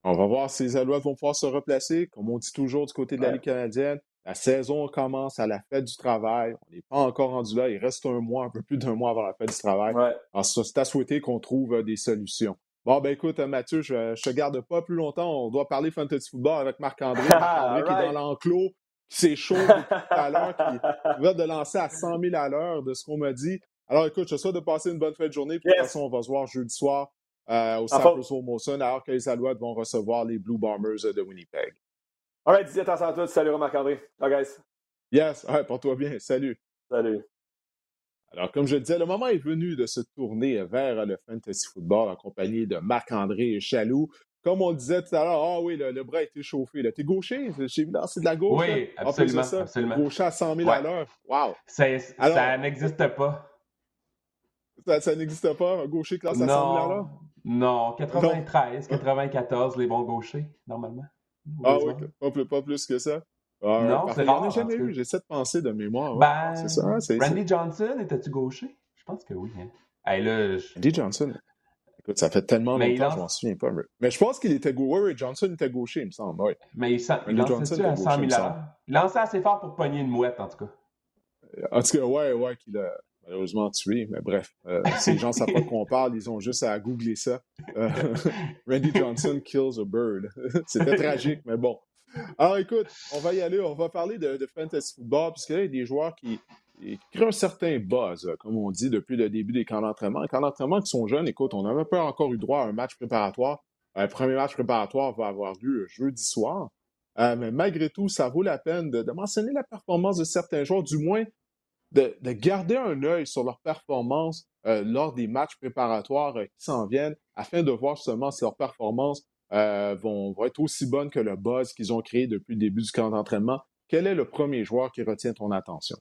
On va voir si les Alouettes vont pouvoir se replacer, comme on dit toujours du côté de la Ligue canadienne. La saison commence à la fête du travail. On n'est pas encore rendu là. Il reste un mois, un peu plus d'un mois avant la fête du travail. Alors, c'est à souhaiter qu'on trouve euh, des solutions. Bon, ben écoute, Mathieu, je ne te garde pas plus longtemps. On doit parler fantasy football avec Marc-André. [LAUGHS] Marc-André qui est dans l'enclos, qui s'échauffe tout à l'heure, qui va de lancer à 100 000 à l'heure de ce qu'on m'a dit. Alors écoute, je souhaite de passer une bonne fin de journée. Puis, De toute façon, on va se voir jeudi soir euh, au Centre Molson alors que les Alouettes vont recevoir les Blue Bombers de Winnipeg. All right, Didier, attention à toi. Salut, Marc-André. Ciao, guys. Yes, ouais, porte-toi bien. Salut. Salut. Alors, comme je le disais, le moment est venu de se tourner vers le fantasy football en compagnie de Marc-André Chaloux. Comme on le disait tout à l'heure, ah oui, le, bras a été chauffé. T'es gaucher? C'est de la gauche? Oui, absolument. ça, absolument. Gaucher à 100 000 à l'heure. Wow. Ça, n'existe pas. Ça, n'existe pas, un gaucher classe à 100 000 à l'heure? Non, 93, 94, les bons gauchers, normalement. Ah oui, pas, plus que ça. Ah, non, c'est rare. J'en jamais eu, j'ai cette pensée de mémoire. Ben, c'est ça. Randy Johnson, étais-tu gaucher? Je pense que oui. Hein. Randy Johnson. Écoute, ça fait tellement longtemps que je m'en souviens pas. Mais je pense qu'il était gaucher. Oui, Johnson était gaucher, il me semble. Oui. Mais il, il lançait à 100 000 Il lançait assez fort pour pogner une mouette, en tout cas. En tout cas, ouais, ouais, qu'il a malheureusement tué, mais bref, euh, les gens ne savent pas qu'on parle, ils ont juste à googler ça. Euh, [LAUGHS] Randy Johnson kills a bird. [LAUGHS] C'était tragique, mais bon. Alors écoute, on va y aller, on va parler de, fantasy football, puisque là, il y a des joueurs qui, créent un certain buzz, comme on dit, depuis le début des camps d'entraînement. Les camps d'entraînement qui sont jeunes, écoute, on n'avait pas encore eu droit à un match préparatoire. Un premier match préparatoire va avoir lieu jeudi soir. Euh, mais malgré tout, ça vaut la peine de mentionner la performance de certains joueurs, du moins de, garder un œil sur leur performance euh, lors des matchs préparatoires euh, qui s'en viennent, afin de voir seulement si leurs performances euh, vont, être aussi bonnes que le buzz qu'ils ont créé depuis le début du camp d'entraînement. Quel est le premier joueur qui retient ton attention?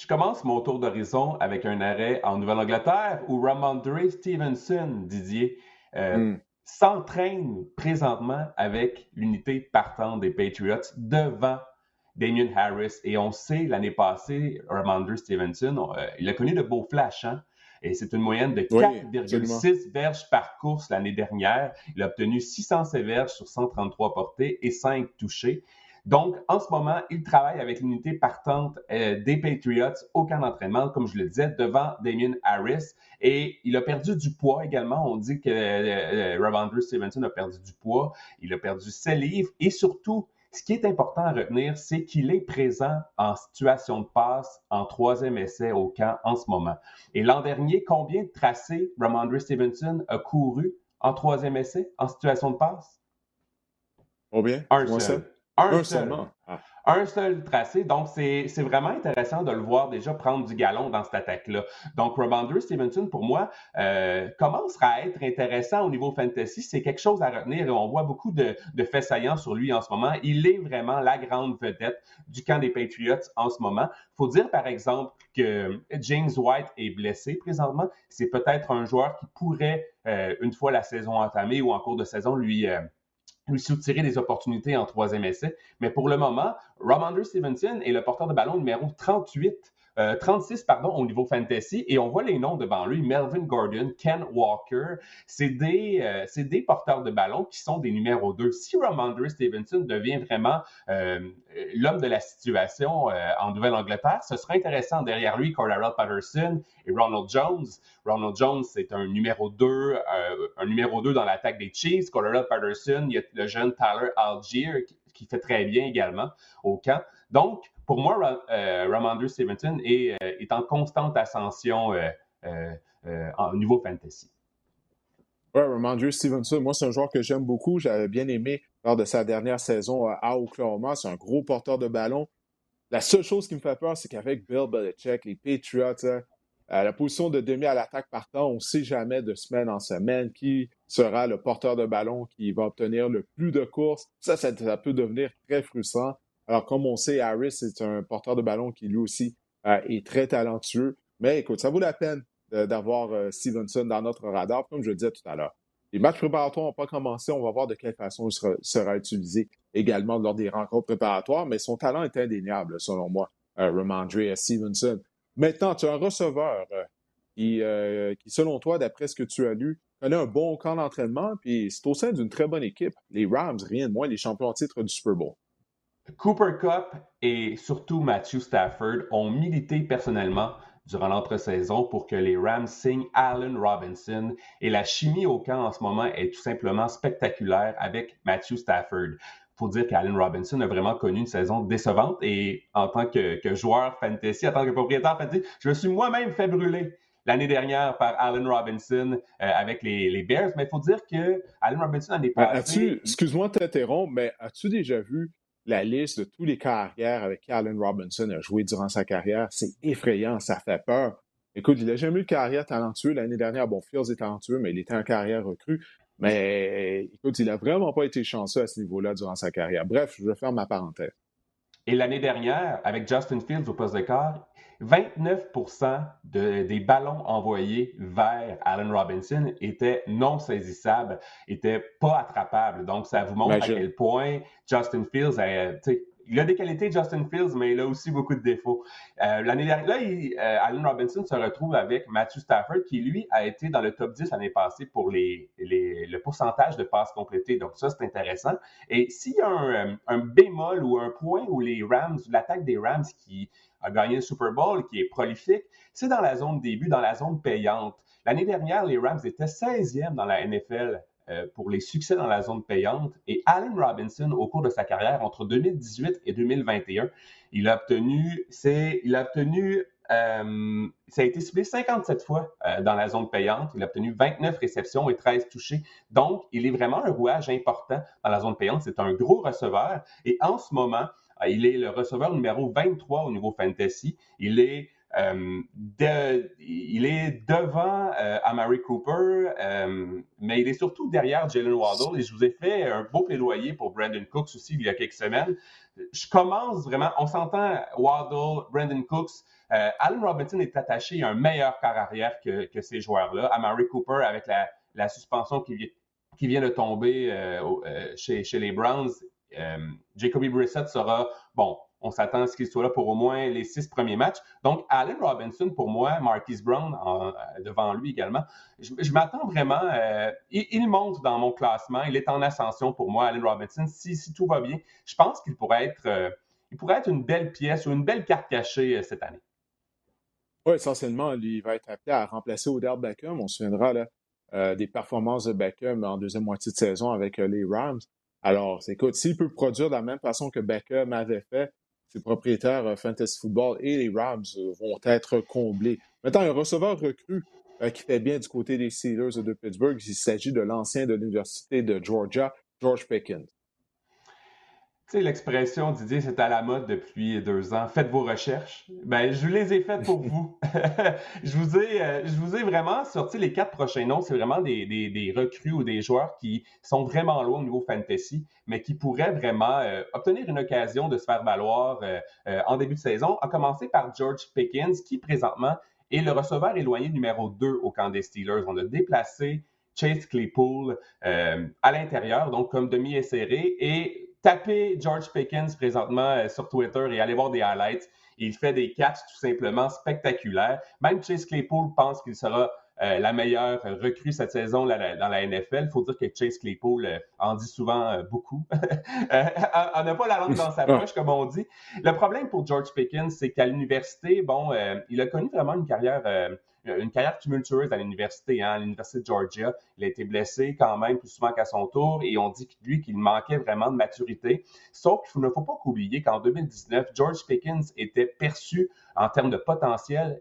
Je commence mon tour d'horizon avec un arrêt en Nouvelle-Angleterre où Ramondre Stevenson, Didier, hmm. s'entraîne présentement avec l'unité partante des Patriots devant Damien Harris. Et on sait, l'année passée, Ramondre Stevenson, euh, il a connu de beaux flashs. Hein? Et c'est une moyenne de 4,6 verges par course l'année dernière. Il a obtenu 600 verges sur 133 portées et 5 touchés. Donc, en ce moment, il travaille avec l'unité partante euh, des Patriots au camp d'entraînement, comme je le disais, devant Damien Harris. Et il a perdu du poids également. On dit que euh, Ramondre Stevenson a perdu du poids. Il a perdu ses livres. Et surtout, ce qui est important à retenir, c'est qu'il est présent en situation de passe en troisième essai au camp en ce moment. Et l'an dernier, combien de tracés Ramondre Stevenson a couru en troisième essai en situation de passe? Combien? Un seul. Un, seul. Ah un seul tracé. Donc, c'est vraiment intéressant de le voir déjà prendre du galon dans cette attaque-là. Donc, Robandre Stevenson, pour moi, euh, commencera à être intéressant au niveau fantasy. C'est quelque chose à retenir et on voit beaucoup de, de faits saillants sur lui en ce moment. Il est vraiment la grande vedette du camp des Patriots en ce moment. Faut dire, par exemple, que James White est blessé présentement. C'est peut-être un joueur qui pourrait, euh, une fois la saison entamée ou en cours de saison, lui... Euh, lui soutirer des opportunités en troisième essai. Mais pour le moment, Ramondre Stevenson est le porteur de ballon numéro 38 36 euh, pardon, au niveau fantasy, et on voit les noms devant lui, Melvin Gordon, Ken Walker, c'est des, euh, des porteurs de ballon qui sont des numéros 2. Si Ramondre Stevenson devient vraiment euh, l'homme de la situation en Nouvelle-Angleterre, ce sera intéressant derrière lui, Cordell Patterson et Ronald Jones. Ronald Jones, c'est un numéro 2, un numéro 2 dans l'attaque des Chiefs. Cordell Patterson, il y a le jeune Tyler Algier qui, qui fait très bien également au camp. Donc, pour moi, euh, Ramondre Stevenson est, euh, est, en constante ascension euh, au niveau fantasy. Oui, Ramondre Stevenson, moi, c'est un joueur que j'aime beaucoup. J'avais bien aimé lors de sa dernière saison à Oklahoma. C'est un gros porteur de ballon. La seule chose qui me fait peur, c'est qu'avec Bill Belichick, les Patriots, hein, la position de demi à l'attaque partant, on ne sait jamais de semaine en semaine qui sera le porteur de ballon qui va obtenir le plus de courses. Ça, ça peut devenir très frustrant. Alors, comme on sait, Harris c'est un porteur de ballon qui lui aussi euh, est très talentueux. Mais écoute, ça vaut la peine d'avoir euh, Stevenson dans notre radar, comme je le disais tout à l'heure. Les matchs préparatoires n'ont pas commencé. On va voir de quelle façon il sera, utilisé également lors des rencontres préparatoires, mais son talent est indéniable, selon moi, euh, Ramondre Stevenson. Maintenant, tu as un receveur qui, selon toi, d'après ce que tu as lu, connaît un bon camp d'entraînement, puis c'est au sein d'une très bonne équipe. Les Rams, rien de moins, les champions en titre du Super Bowl. Cooper Cup et surtout Matthew Stafford ont milité personnellement durant l'entre-saison pour que les Rams signent Allen Robinson et la chimie au camp en ce moment est tout simplement spectaculaire avec Matthew Stafford. Il faut dire qu'Allen Robinson a vraiment connu une saison décevante et en tant que, joueur fantasy, en tant que propriétaire fantasy, je me suis moi-même fait brûler l'année dernière par Allen Robinson euh, avec les, Bears. Mais il faut dire que Allen Robinson en est passé. Excuse-moi de t'interrompre, mais as-tu déjà vu la liste de tous les carrières avec qui Allen Robinson a joué durant sa carrière, c'est effrayant, ça fait peur. Écoute, il n'a jamais eu de carrière talentueuse. L'année dernière, bon, Fields est talentueux, mais il était en carrière recrue. Mais écoute, il n'a vraiment pas été chanceux à ce niveau-là durant sa carrière. Bref, je vais faire ma parenthèse. Et l'année dernière, avec Justin Fields au poste de quart, 29% des ballons envoyés vers Allen Robinson étaient non saisissables, étaient pas attrapables. Donc, ça vous montre à quel point Justin Fields a, il a des qualités, Justin Fields, mais il a aussi beaucoup de défauts. Euh, l'année dernière, là, euh, Allen Robinson se retrouve avec Matthew Stafford, qui lui a été dans le top 10 l'année passée pour les, le pourcentage de passes complétées. Donc ça, c'est intéressant. Et s'il y a un, euh, un, bémol ou un point où les Rams, l'attaque des Rams qui a gagné le Super Bowl, qui est prolifique, c'est dans la zone début, dans la zone payante. L'année dernière, les Rams étaient 16e dans la NFL euh, pour les succès dans la zone payante. Et Allen Robinson, au cours de sa carrière, entre 2018 et 2021, il a obtenu, il a obtenu, euh, ça a été ciblé 57 fois euh, dans la zone payante. Il a obtenu 29 réceptions et 13 touchés. Donc, il est vraiment un rouage important dans la zone payante. C'est un gros receveur. Et en ce moment, il est le receveur numéro 23 au niveau fantasy. Il est euh, il est devant euh, Amari Cooper, euh, mais il est surtout derrière Jalen Waddle. Et je vous ai fait un beau plaidoyer pour Brandon Cooks aussi il y a quelques semaines. Je commence vraiment, on s'entend Waddle, Brandon Cooks. Allen Robinson est attaché à un meilleur quart arrière que, ces joueurs-là. Amari Cooper, avec la, suspension qui, qui, vient de tomber chez, chez, les Browns, Jacoby Brissett sera, bon, on s'attend à ce qu'il soit là pour au moins les six premiers matchs. Donc, Allen Robinson, pour moi, Marquis Brown euh, devant lui également, je, m'attends vraiment. Euh, il, monte dans mon classement. Il est en ascension pour moi, Allen Robinson. Si, tout va bien, je pense qu'il pourrait être, euh, pourrait être une belle pièce ou une belle carte cachée cette année. Oui, essentiellement, lui, il va être appelé à remplacer Odell Beckham. On se souviendra des performances de Beckham en deuxième moitié de saison avec les Rams. Alors, écoute, s'il peut produire de la même façon que Beckham avait fait, ses propriétaires euh, Fantasy Football et les Rams euh, vont être comblés. Maintenant, un receveur recru euh, qui fait bien du côté des Steelers de Pittsburgh, il s'agit de l'ancien de l'Université de Georgia, George Pickens. Tu sais, l'expression, Didier, c'est à la mode depuis deux ans. Faites vos recherches. Ben, je les ai faites pour vous. [LAUGHS] je, vous ai, euh, je vous ai vraiment sorti les quatre prochains noms. C'est vraiment des, des, recrues ou des joueurs qui sont vraiment loin au niveau fantasy, mais qui pourraient vraiment euh, obtenir une occasion de se faire valoir euh, en début de saison. À commencer par George Pickens, qui présentement est le receveur éloigné numéro 2 au camp des Steelers. On a déplacé Chase Claypool à l'intérieur, donc comme demi-esséré, et tapez George Pickens présentement sur Twitter et allez voir des highlights. Il fait des catchs tout simplement spectaculaires. Même Chase Claypool pense qu'il sera euh, la meilleure recrue cette saison dans la NFL. Il faut dire que Chase Claypool euh, en dit souvent euh, beaucoup. [LAUGHS] on n'a pas la langue dans sa poche, comme on dit. Le problème pour George Pickens, c'est qu'à l'université, bon, il a connu vraiment une carrière une carrière tumultueuse à l'université, hein, à l'université de Georgia. Il a été blessé quand même plus souvent qu'à son tour et on dit lui qu'il manquait vraiment de maturité. Sauf qu'il ne faut pas oublier qu'en 2019, George Pickens était perçu en termes de potentiel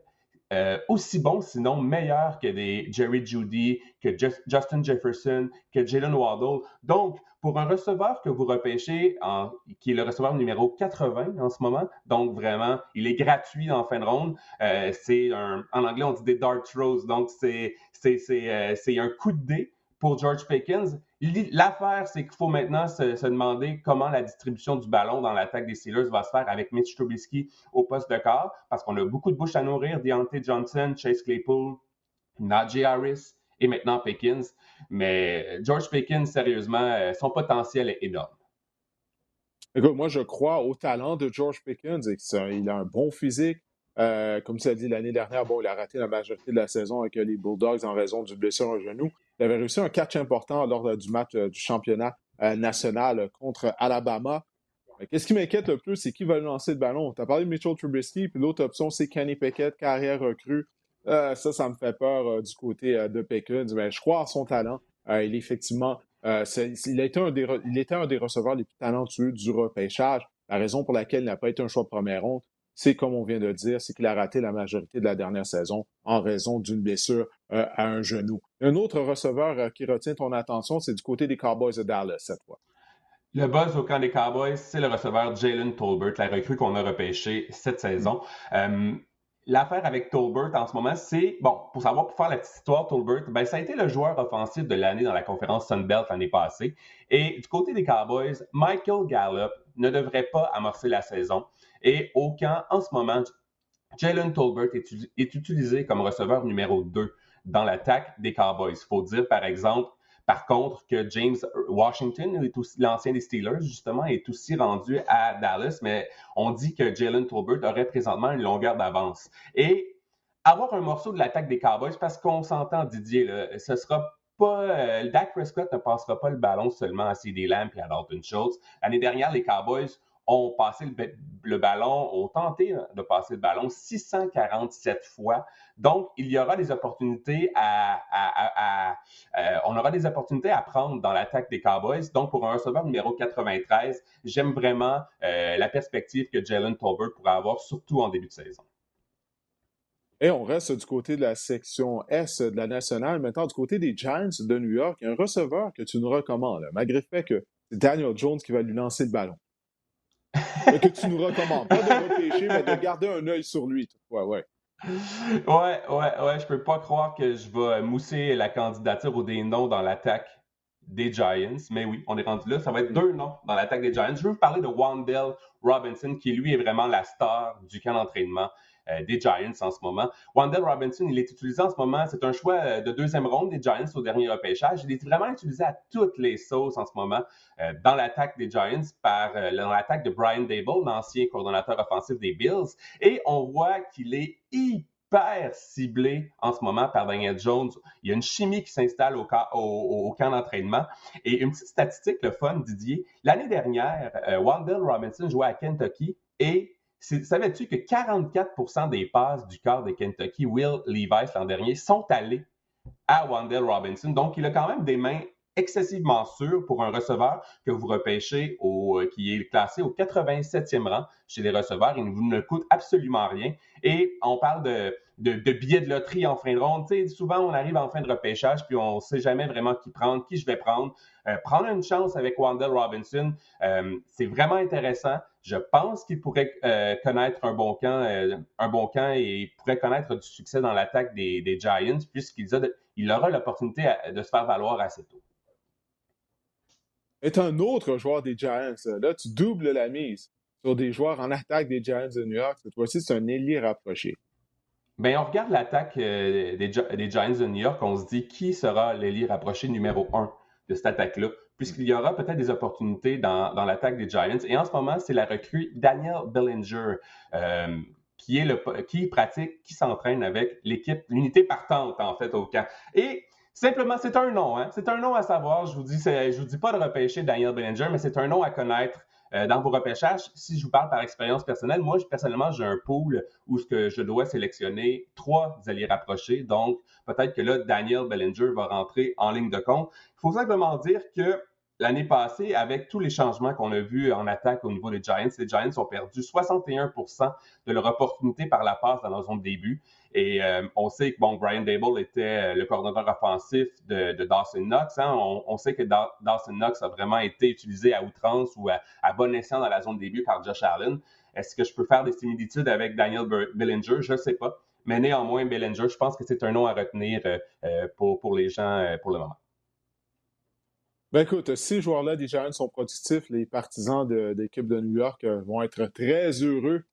euh, aussi bon, sinon meilleur que des Jerry Judy, que Justin Jefferson, que Jalen Waddle. Donc, pour un receveur que vous repêchez, en, qui est le receveur numéro 80 en ce moment, donc vraiment, il est gratuit en fin de ronde. Euh, c'est un, en anglais, on dit des dart throws, donc c'est, c'est, c'est, euh, c'est un coup de dé pour George Pickens. L'affaire, c'est qu'il faut maintenant se, demander comment la distribution du ballon dans l'attaque des Steelers va se faire avec Mitch Trubisky au poste de quart, parce qu'on a beaucoup de bouches à nourrir, Deontay Johnson, Chase Claypool, Najee Harris et maintenant Pickens. Mais George Pickens, sérieusement, euh, son potentiel est énorme. Moi, je crois au talent de George Pickens qu'il a un bon physique. Euh, comme tu as dit l'année dernière, il a raté la majorité de la saison avec les Bulldogs en raison du blessure au genou. Il avait réussi un catch important lors du match euh, du championnat euh, national contre Alabama. Qu'est-ce qui m'inquiète le plus, c'est qui va lancer le ballon? Tu as parlé de Mitchell Trubisky, puis l'autre option, c'est Kenny Pickett, carrière recrue. ça, ça me fait peur du côté de Pickens, mais je crois à son talent. il est effectivement, il, était un des, il était un des receveurs les plus talentueux du repêchage. La raison pour laquelle il n'a pas été un choix de première ronde, c'est comme on vient de dire, c'est qu'il a raté la majorité de la dernière saison en raison d'une blessure euh, à un genou. Un autre receveur euh, qui retient ton attention, c'est du côté des Cowboys de Dallas cette fois. Le buzz au camp des Cowboys, c'est le receveur Jalen Tolbert, la recrue qu'on a repêché cette saison. Euh, l'affaire avec Tolbert en ce moment, c'est, bon, pour savoir, pour faire la petite histoire, Tolbert, ben, ça a été le joueur offensif de l'année dans la conférence Sunbelt l'année passée. Et du côté des Cowboys, Michael Gallup ne devrait pas amorcer la saison. Et au camp, en ce moment, Jalen Tolbert est, utilisé comme receveur numéro 2 dans l'attaque des Cowboys. Il faut dire, par exemple, par contre, que James Washington, l'ancien des Steelers, justement, est aussi rendu à Dallas, mais on dit que Jalen Tolbert aurait présentement une longueur d'avance. Et avoir un morceau de l'attaque des Cowboys, parce qu'on s'entend, Didier, là, ce sera pas. Euh, Dak Prescott ne passera pas le ballon seulement à CD Lamb et à Dalton Schultz. L'année dernière, les Cowboys ont passé le, ballon, ont tenté de passer le ballon 647 fois. Donc, il y aura des opportunités à, euh, on aura des opportunités à prendre dans l'attaque des Cowboys. Donc, pour un receveur numéro 93, j'aime vraiment euh, la perspective que Jalen Tolbert pourrait avoir, surtout en début de saison. Et on reste du côté de la section S de la nationale. Maintenant, du côté des Giants de New York, un receveur que tu nous recommandes, malgré le fait que c'est Daniel Jones qui va lui lancer le ballon que tu nous recommandes. Pas de repêcher, mais de garder un œil sur lui. Ouais, ouais. Ouais, ouais, ouais. Je peux pas croire que je vais mousser la candidature ou des noms dans l'attaque des Giants. Mais oui, on est rendu là. Ça va être deux noms dans l'attaque des Giants. Je veux vous parler de Wandell Robinson, qui lui est vraiment la star du camp d'entraînement des Giants en ce moment. Wandell Robinson, il est utilisé en ce moment, c'est un choix euh, de deuxième ronde des Giants au dernier repêchage. Il est vraiment utilisé à toutes les sauces en ce moment euh, dans l'attaque des Giants par l'attaque de Brian Dable, l'ancien coordonnateur offensif des Bills. Et on voit qu'il est hyper ciblé en ce moment par Daniel Jones. Il y a une chimie qui s'installe au, au, camp d'entraînement. Et une petite statistique, le fun, Didier. L'année dernière, Wandell Robinson jouait à Kentucky et Savais-tu que 44% des passes du corps de Kentucky, Will Levis l'an dernier, sont allées à Wandell Robinson? Donc, il a quand même des mains excessivement sûres pour un receveur que vous repêchez au, euh, qui est classé au 87e rang chez les receveurs. Il ne coûte absolument rien. Et on parle de, de, billets de loterie en fin de ronde. souvent, on arrive en fin de repêchage, puis on ne sait jamais vraiment qui prendre, qui je vais prendre. Euh, prendre une chance avec Wandell Robinson, euh, c'est vraiment intéressant. Je pense qu'il pourrait euh, connaître un bon camp, un bon camp et pourrait connaître du succès dans l'attaque des, Giants, puisqu'il il aura l'opportunité de se faire valoir assez tôt. Est un autre joueur des Giants. Là, tu doubles la mise sur des joueurs en attaque des Giants de New York. Cette fois-ci, c'est un ailier rapproché. Bien, on regarde l'attaque des, Giants de New York, on se dit qui sera l'ailier rapproché numéro un de cette attaque-là. Puisqu'il y aura peut-être des opportunités dans, l'attaque des Giants. Et en ce moment, c'est la recrue Daniel Bellinger. Euh, qui est le qui pratique, qui s'entraîne avec l'équipe, l'unité partante en fait au camp. Et simplement, c'est un nom, hein? c'est un nom à savoir. Je vous dis, je vous dis pas de repêcher Daniel Bellinger, mais c'est un nom à connaître euh, dans vos repêchages, si je vous parle par expérience personnelle, moi, personnellement, j'ai un pool où ce que je dois sélectionner trois alliés rapprochés. Donc, peut-être que là, Daniel Bellinger va rentrer en ligne de compte. Il faut simplement dire que l'année passée, avec tous les changements qu'on a vus en attaque au niveau des Giants, les Giants ont perdu 61% de leur opportunité par la passe dans leur zone de début. Et euh, on sait que bon, Brian Dable était euh, le coordonnateur offensif de, Dawson Knox. Hein. On, sait que Dawson Knox a vraiment été utilisé à outrance ou à, bon escient dans la zone de début par Josh Allen. Est-ce que je peux faire des similitudes avec Daniel Bellinger? Je ne sais pas. Mais néanmoins, Bellinger, je pense que c'est un nom à retenir euh, pour, pour les gens pour le moment. Ben écoute, ces joueurs-là des Giants sont productifs. Les partisans de, l'équipe de New York vont être très heureux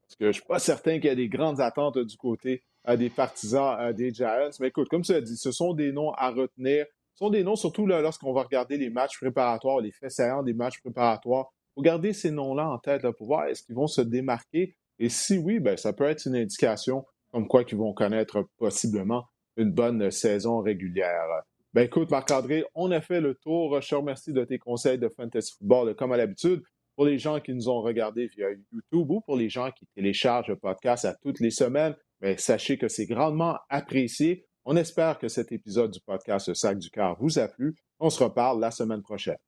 parce que je ne suis pas certain qu'il y a des grandes attentes du côté euh, des partisans euh, des Giants. Mais écoute, comme tu as dit, ce sont des noms à retenir. Ce sont des noms, surtout lorsqu'on va regarder les matchs préparatoires, les faits saillants des matchs préparatoires. Il faut garder ces noms-là en tête pour voir est-ce qu'ils vont se démarquer. Et si oui, ben, ça peut être une indication comme quoi qu'ils vont connaître possiblement une bonne saison régulière. Ben écoute, Marc-André, on a fait le tour. Je te remercie de tes conseils de Fantasy Football, comme à l'habitude pour les gens qui nous ont regardés via YouTube ou pour les gens qui téléchargent le podcast à toutes les semaines, mais sachez que c'est grandement apprécié. On espère que cet épisode du podcast Le Sac du Cœur vous a plu. On se reparle la semaine prochaine.